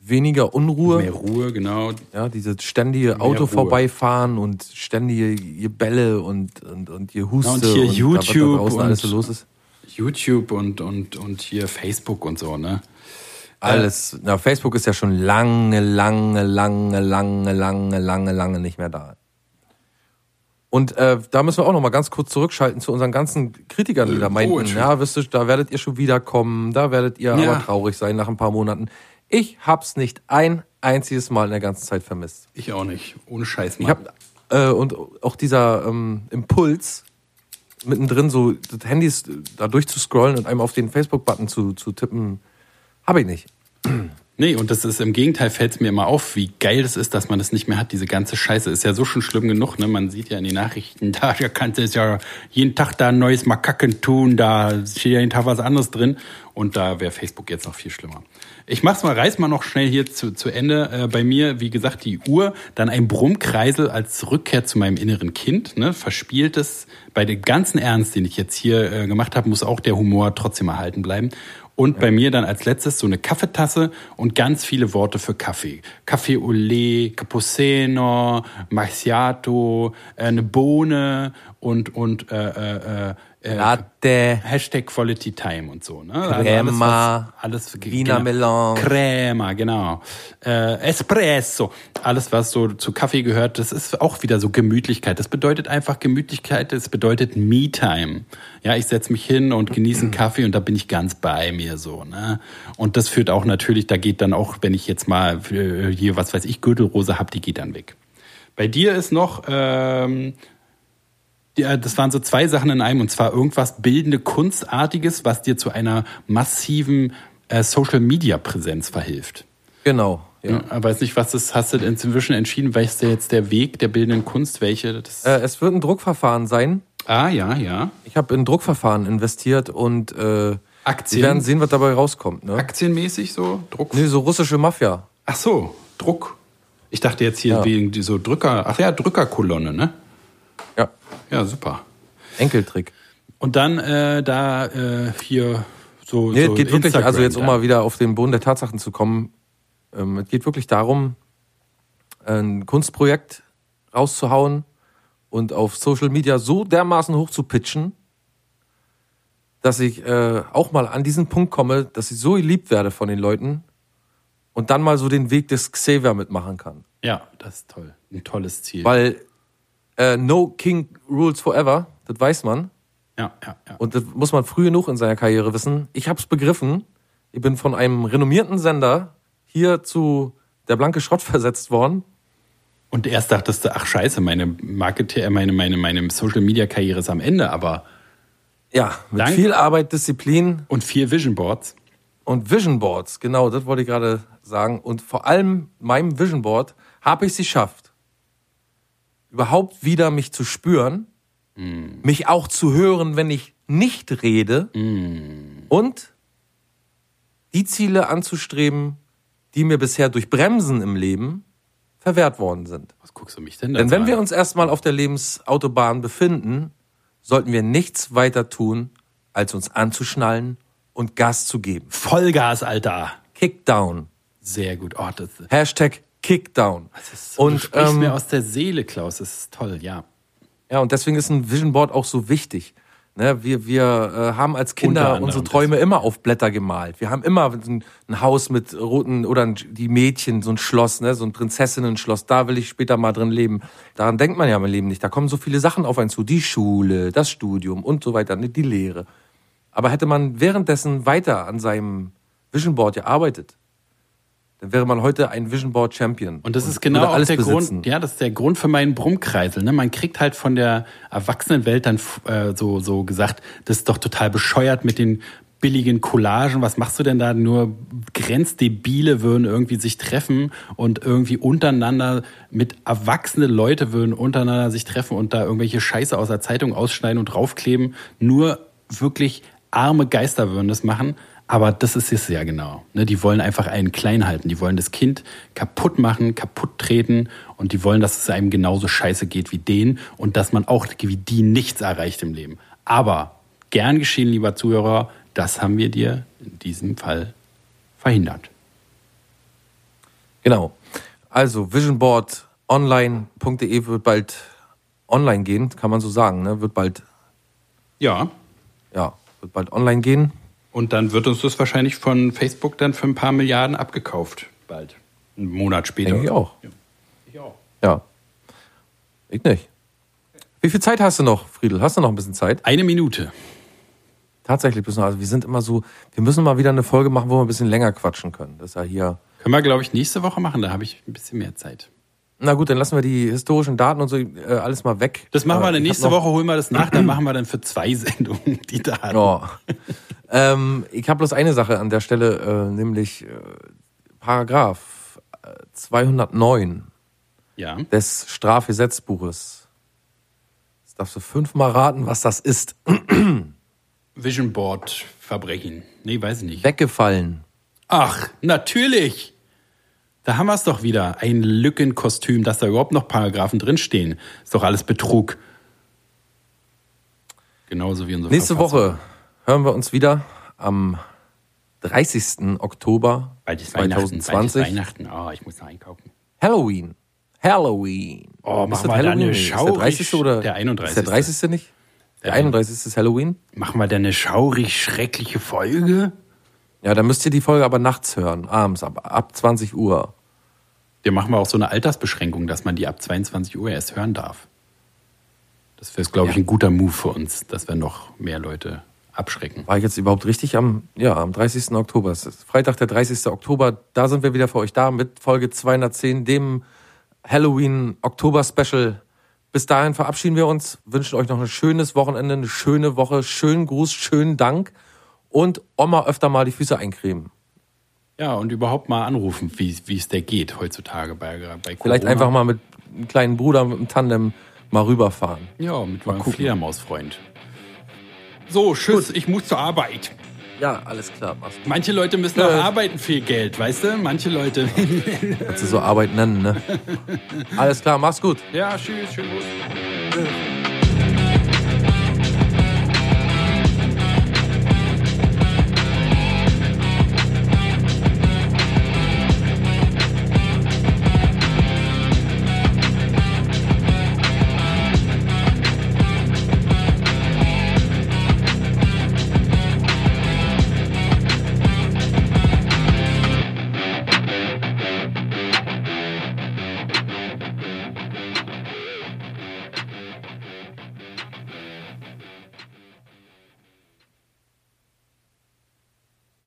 Speaker 2: weniger Unruhe.
Speaker 3: Mehr Ruhe, genau.
Speaker 2: Ja, diese ständige Auto
Speaker 3: Ruhe.
Speaker 2: vorbeifahren und ständige Gebelle und, und, und ihr Huste
Speaker 3: und hier
Speaker 2: was
Speaker 3: YouTube
Speaker 2: da draußen
Speaker 3: und-
Speaker 2: alles so los ist.
Speaker 3: YouTube und, und, und hier Facebook und so, ne?
Speaker 2: Alles. Na, Facebook ist ja schon lange, lange, lange, lange, lange, lange, lange nicht mehr da. Und äh, da müssen wir auch noch mal ganz kurz zurückschalten zu unseren ganzen Kritikern, die da meinten,
Speaker 3: Poetry.
Speaker 2: ja, wisst ihr, da werdet ihr schon wiederkommen, da werdet ihr
Speaker 3: Ja.
Speaker 2: aber traurig sein nach ein paar Monaten. Ich hab's nicht ein einziges Mal in der ganzen Zeit vermisst.
Speaker 3: Ich auch nicht. Ohne Scheiß, Mann.
Speaker 2: Ich hab, äh, und auch dieser ähm, Impuls, mittendrin so das Handys da durchzuscrollen und einem auf den Facebook-Button zu, zu tippen, habe ich nicht.
Speaker 3: Nee, und das ist im Gegenteil, fällt es mir immer auf, wie geil das ist, dass man das nicht mehr hat. Diese ganze Scheiße ist ja so schon schlimm genug. Ne? Man sieht ja in den Nachrichten, da ja, kannst du es ja jeden Tag da ein neues Makaken tun, da steht ja jeden Tag was anderes drin. Und da wäre Facebook jetzt noch viel schlimmer. Ich mach's mal, reiß mal noch schnell hier zu, zu Ende. Äh, bei mir, wie gesagt, die Uhr, dann ein Brummkreisel als Rückkehr zu meinem inneren Kind. Ne? Verspieltes, bei dem ganzen Ernst, den ich jetzt hier äh, gemacht habe, muss auch der Humor trotzdem erhalten bleiben. Und bei mir dann als letztes so eine Kaffeetasse und ganz viele Worte für Kaffee. Kaffee au lait, Cappuccino, Macchiato, äh, eine Bohne und, und äh, äh, äh,
Speaker 2: Latte,
Speaker 3: Hashtag Quality Time und so. Ne?
Speaker 2: Crema,
Speaker 3: alles, was, alles
Speaker 2: Wiener Melange.
Speaker 3: Crema, genau. Äh, Espresso. Alles, was so zu Kaffee gehört, das ist auch wieder so Gemütlichkeit. Das bedeutet einfach Gemütlichkeit, das bedeutet Me-Time. Ja, ich setze mich hin und genieße einen Kaffee und da bin ich ganz bei mir so. Ne? Und das führt auch natürlich, da geht dann auch, wenn ich jetzt mal äh, hier, was weiß ich, Gürtelrose hab, die geht dann weg. Bei dir ist noch, ähm, ja, das waren so zwei Sachen in einem, und zwar irgendwas bildende Kunstartiges, was dir zu einer massiven äh, Social-Media-Präsenz verhilft.
Speaker 2: genau. Ja.
Speaker 3: Ja. Weiß nicht, was das hast du inzwischen entschieden, welches der jetzt der Weg der bildenden Kunst, welche das.
Speaker 2: Äh, es wird ein Druckverfahren sein.
Speaker 3: ah, ja, ja.
Speaker 2: Ich habe in Druckverfahren investiert und äh,
Speaker 3: Aktien.
Speaker 2: wir werden sehen, was dabei rauskommt. Ne?
Speaker 3: Aktienmäßig so, Druck.
Speaker 2: Nee, so russische Mafia.
Speaker 3: Ach so, Druck. Ich dachte jetzt hier
Speaker 2: Ja.
Speaker 3: wegen so Drücker, ach ja, Drückerkolonne, ne?
Speaker 2: Ja,
Speaker 3: super.
Speaker 2: Enkeltrick.
Speaker 3: Und dann äh, da äh, hier so.
Speaker 2: Nee,
Speaker 3: so
Speaker 2: es geht wirklich,
Speaker 3: Instagram
Speaker 2: also jetzt um mal wieder auf den Boden der Tatsachen zu kommen, ähm, es geht wirklich darum, ein Kunstprojekt rauszuhauen und auf Social Media so dermaßen hoch zu pitchen, dass ich äh, auch mal an diesen Punkt komme, dass ich so geliebt werde von den Leuten und dann mal so den Weg des Xavier mitmachen kann.
Speaker 3: Ja, das ist toll. Ein tolles Ziel.
Speaker 2: Weil äh, no king rules forever, das weiß man.
Speaker 3: ja, ja, ja.
Speaker 2: Und das muss man früh genug in seiner Karriere wissen. Ich hab's begriffen. Ich bin von einem renommierten Sender hier zu der blanke Schrott versetzt worden.
Speaker 3: Und erst dachtest du, ach scheiße, meine Marketing, meine, meine, meine Social Media Karriere ist am Ende, aber
Speaker 2: Ja, mit
Speaker 3: Dank-
Speaker 2: viel Arbeit, Disziplin
Speaker 3: und vier Vision Boards.
Speaker 2: und Vision Boards. Genau, das wollte ich gerade sagen. Und vor allem meinem Vision Board habe ich es geschafft, überhaupt wieder mich zu spüren, mich auch zu hören, wenn ich nicht rede und die Ziele anzustreben, die mir bisher durch Bremsen im Leben verwehrt worden sind.
Speaker 3: Was guckst du mich denn da
Speaker 2: Denn wenn
Speaker 3: an?
Speaker 2: wir uns erstmal auf der Lebensautobahn befinden, sollten wir nichts weiter tun, als uns anzuschnallen und Gas zu geben.
Speaker 3: Vollgas, Alter.
Speaker 2: Kickdown.
Speaker 3: Sehr gut. Oh,
Speaker 2: Hashtag Kickdown.
Speaker 3: das du
Speaker 2: Und
Speaker 3: sprichst
Speaker 2: ähm,
Speaker 3: mir aus der Seele, Klaus. Das ist toll, ja.
Speaker 2: Ja, und deswegen ist ein Vision Board auch so wichtig. Ne, wir wir äh, haben als Kinder unsere Träume immer auf Blätter gemalt. Wir haben immer ein, ein Haus mit roten oder ein, die Mädchen, so ein Schloss, ne, so ein Prinzessinnen-Schloss. Da will ich später mal drin leben. Daran denkt man ja im Leben nicht. Da kommen so viele Sachen auf einen zu. Die Schule, das Studium und so weiter, ne, die Lehre. Aber hätte man währenddessen weiter an seinem Vision Board gearbeitet, dann wäre man heute ein Vision Board Champion.
Speaker 3: Und das ist genau
Speaker 2: alles
Speaker 3: der
Speaker 2: besitzen.
Speaker 3: Grund, ja, das ist der Grund für meinen Brummkreisel. Ne? Man kriegt halt von der Erwachsenenwelt dann äh, so, so gesagt, das ist doch total bescheuert mit den billigen Collagen. Was machst du denn da? Nur Grenzdebile würden irgendwie sich treffen und irgendwie untereinander mit erwachsene Leute würden untereinander sich treffen und da irgendwelche Scheiße aus der Zeitung ausschneiden und draufkleben. Nur wirklich arme Geister würden das machen. Aber das ist es ja genau. Ne? Die wollen einfach einen klein halten. Die wollen das Kind kaputt machen, kaputt treten und die wollen, dass es einem genauso scheiße geht wie denen und dass man auch wie die nichts erreicht im Leben. Aber gern geschehen, lieber Zuhörer, das haben wir dir in diesem Fall verhindert.
Speaker 2: Genau. Also visionboardonline.de wird bald online gehen, kann man so sagen, ne? Wird bald,
Speaker 3: Ja.
Speaker 2: ja, wird bald online gehen.
Speaker 3: Und dann wird uns das wahrscheinlich von Facebook dann für ein paar Milliarden abgekauft. Bald. Einen Monat später.
Speaker 2: Denke ich auch.
Speaker 3: Ich auch.
Speaker 2: Ja. Ich nicht. Wie viel Zeit hast du noch, Friedel? Hast du noch ein bisschen Zeit?
Speaker 3: Eine Minute.
Speaker 2: Tatsächlich bist du, also wir sind immer so, wir müssen mal wieder eine Folge machen, wo wir ein bisschen länger quatschen können. Das ist ja hier.
Speaker 3: Können wir, glaube ich, nächste Woche machen. Da habe ich ein bisschen mehr Zeit.
Speaker 2: Na gut, dann lassen wir die historischen Daten und so äh, alles mal weg.
Speaker 3: Das machen wir
Speaker 2: Äh,
Speaker 3: dann nächste Woche, holen wir das nach, dann machen wir dann für zwei Sendungen die Daten.
Speaker 2: Ja. Ähm, ich habe bloß eine Sache an der Stelle, äh, nämlich äh, Paragraph äh, 209
Speaker 3: Ja.
Speaker 2: des Strafgesetzbuches. Jetzt darfst du fünfmal raten, was das ist.
Speaker 3: Vision Board Verbrechen. Nee, weiß ich nicht.
Speaker 2: Weggefallen.
Speaker 3: Ach, natürlich. Da haben wir es doch wieder. Ein Lückenkostüm, dass da überhaupt noch Paragraphen drinstehen. Ist doch alles Betrug. Genauso wie unsere
Speaker 2: Nächste
Speaker 3: Verfassung.
Speaker 2: Woche hören wir uns wieder am 30. Oktober
Speaker 3: Bald ist Weihnachten. Bald ist
Speaker 2: 2020.
Speaker 3: Weihnachten. Oh, ich muss noch einkaufen.
Speaker 2: Halloween. Halloween.
Speaker 3: Oh,
Speaker 2: Ist
Speaker 3: machen
Speaker 2: das
Speaker 3: wir
Speaker 2: Halloween?
Speaker 3: eine
Speaker 2: Ist der
Speaker 3: schaurig-
Speaker 2: 30. oder?
Speaker 3: der 31..
Speaker 2: Ist der 30. nicht? Der 31. ist Halloween?
Speaker 3: Machen wir da eine schaurig schreckliche Folge?
Speaker 2: Ja, dann müsst ihr die Folge aber nachts hören, abends, ab, ab 20 Uhr.
Speaker 3: Wir machen wir auch so eine Altersbeschränkung, dass man die ab 22 Uhr erst hören darf. Das wäre, glaube ich, ein guter Move für uns, dass wir noch mehr Leute abschrecken.
Speaker 2: War ich jetzt überhaupt richtig am, ja, am 30. Oktober? Freitag, der 30. Oktober. Da sind wir wieder für euch da mit Folge 210, dem Halloween Oktober Special. Bis dahin verabschieden wir uns, wünschen euch noch ein schönes Wochenende, eine schöne Woche, schönen Gruß, schönen Dank und Oma öfter mal die Füße eincremen.
Speaker 3: Ja, und überhaupt mal anrufen, wie wie es der geht heutzutage bei, bei Corona.
Speaker 2: Vielleicht einfach mal mit einem kleinen Bruder mit einem Tandem mal rüberfahren.
Speaker 3: Ja, mit meinem Fledermausfreund. So, tschüss, ich muss zur Arbeit.
Speaker 2: Ja, alles klar. Mach's gut.
Speaker 3: Manche Leute müssen
Speaker 2: Ja.
Speaker 3: auch arbeiten ihr Geld, weißt du? Manche Leute.
Speaker 2: Kannst du so Arbeit nennen, ne? Alles klar, mach's gut.
Speaker 3: ja, tschüss, schönen Gruß.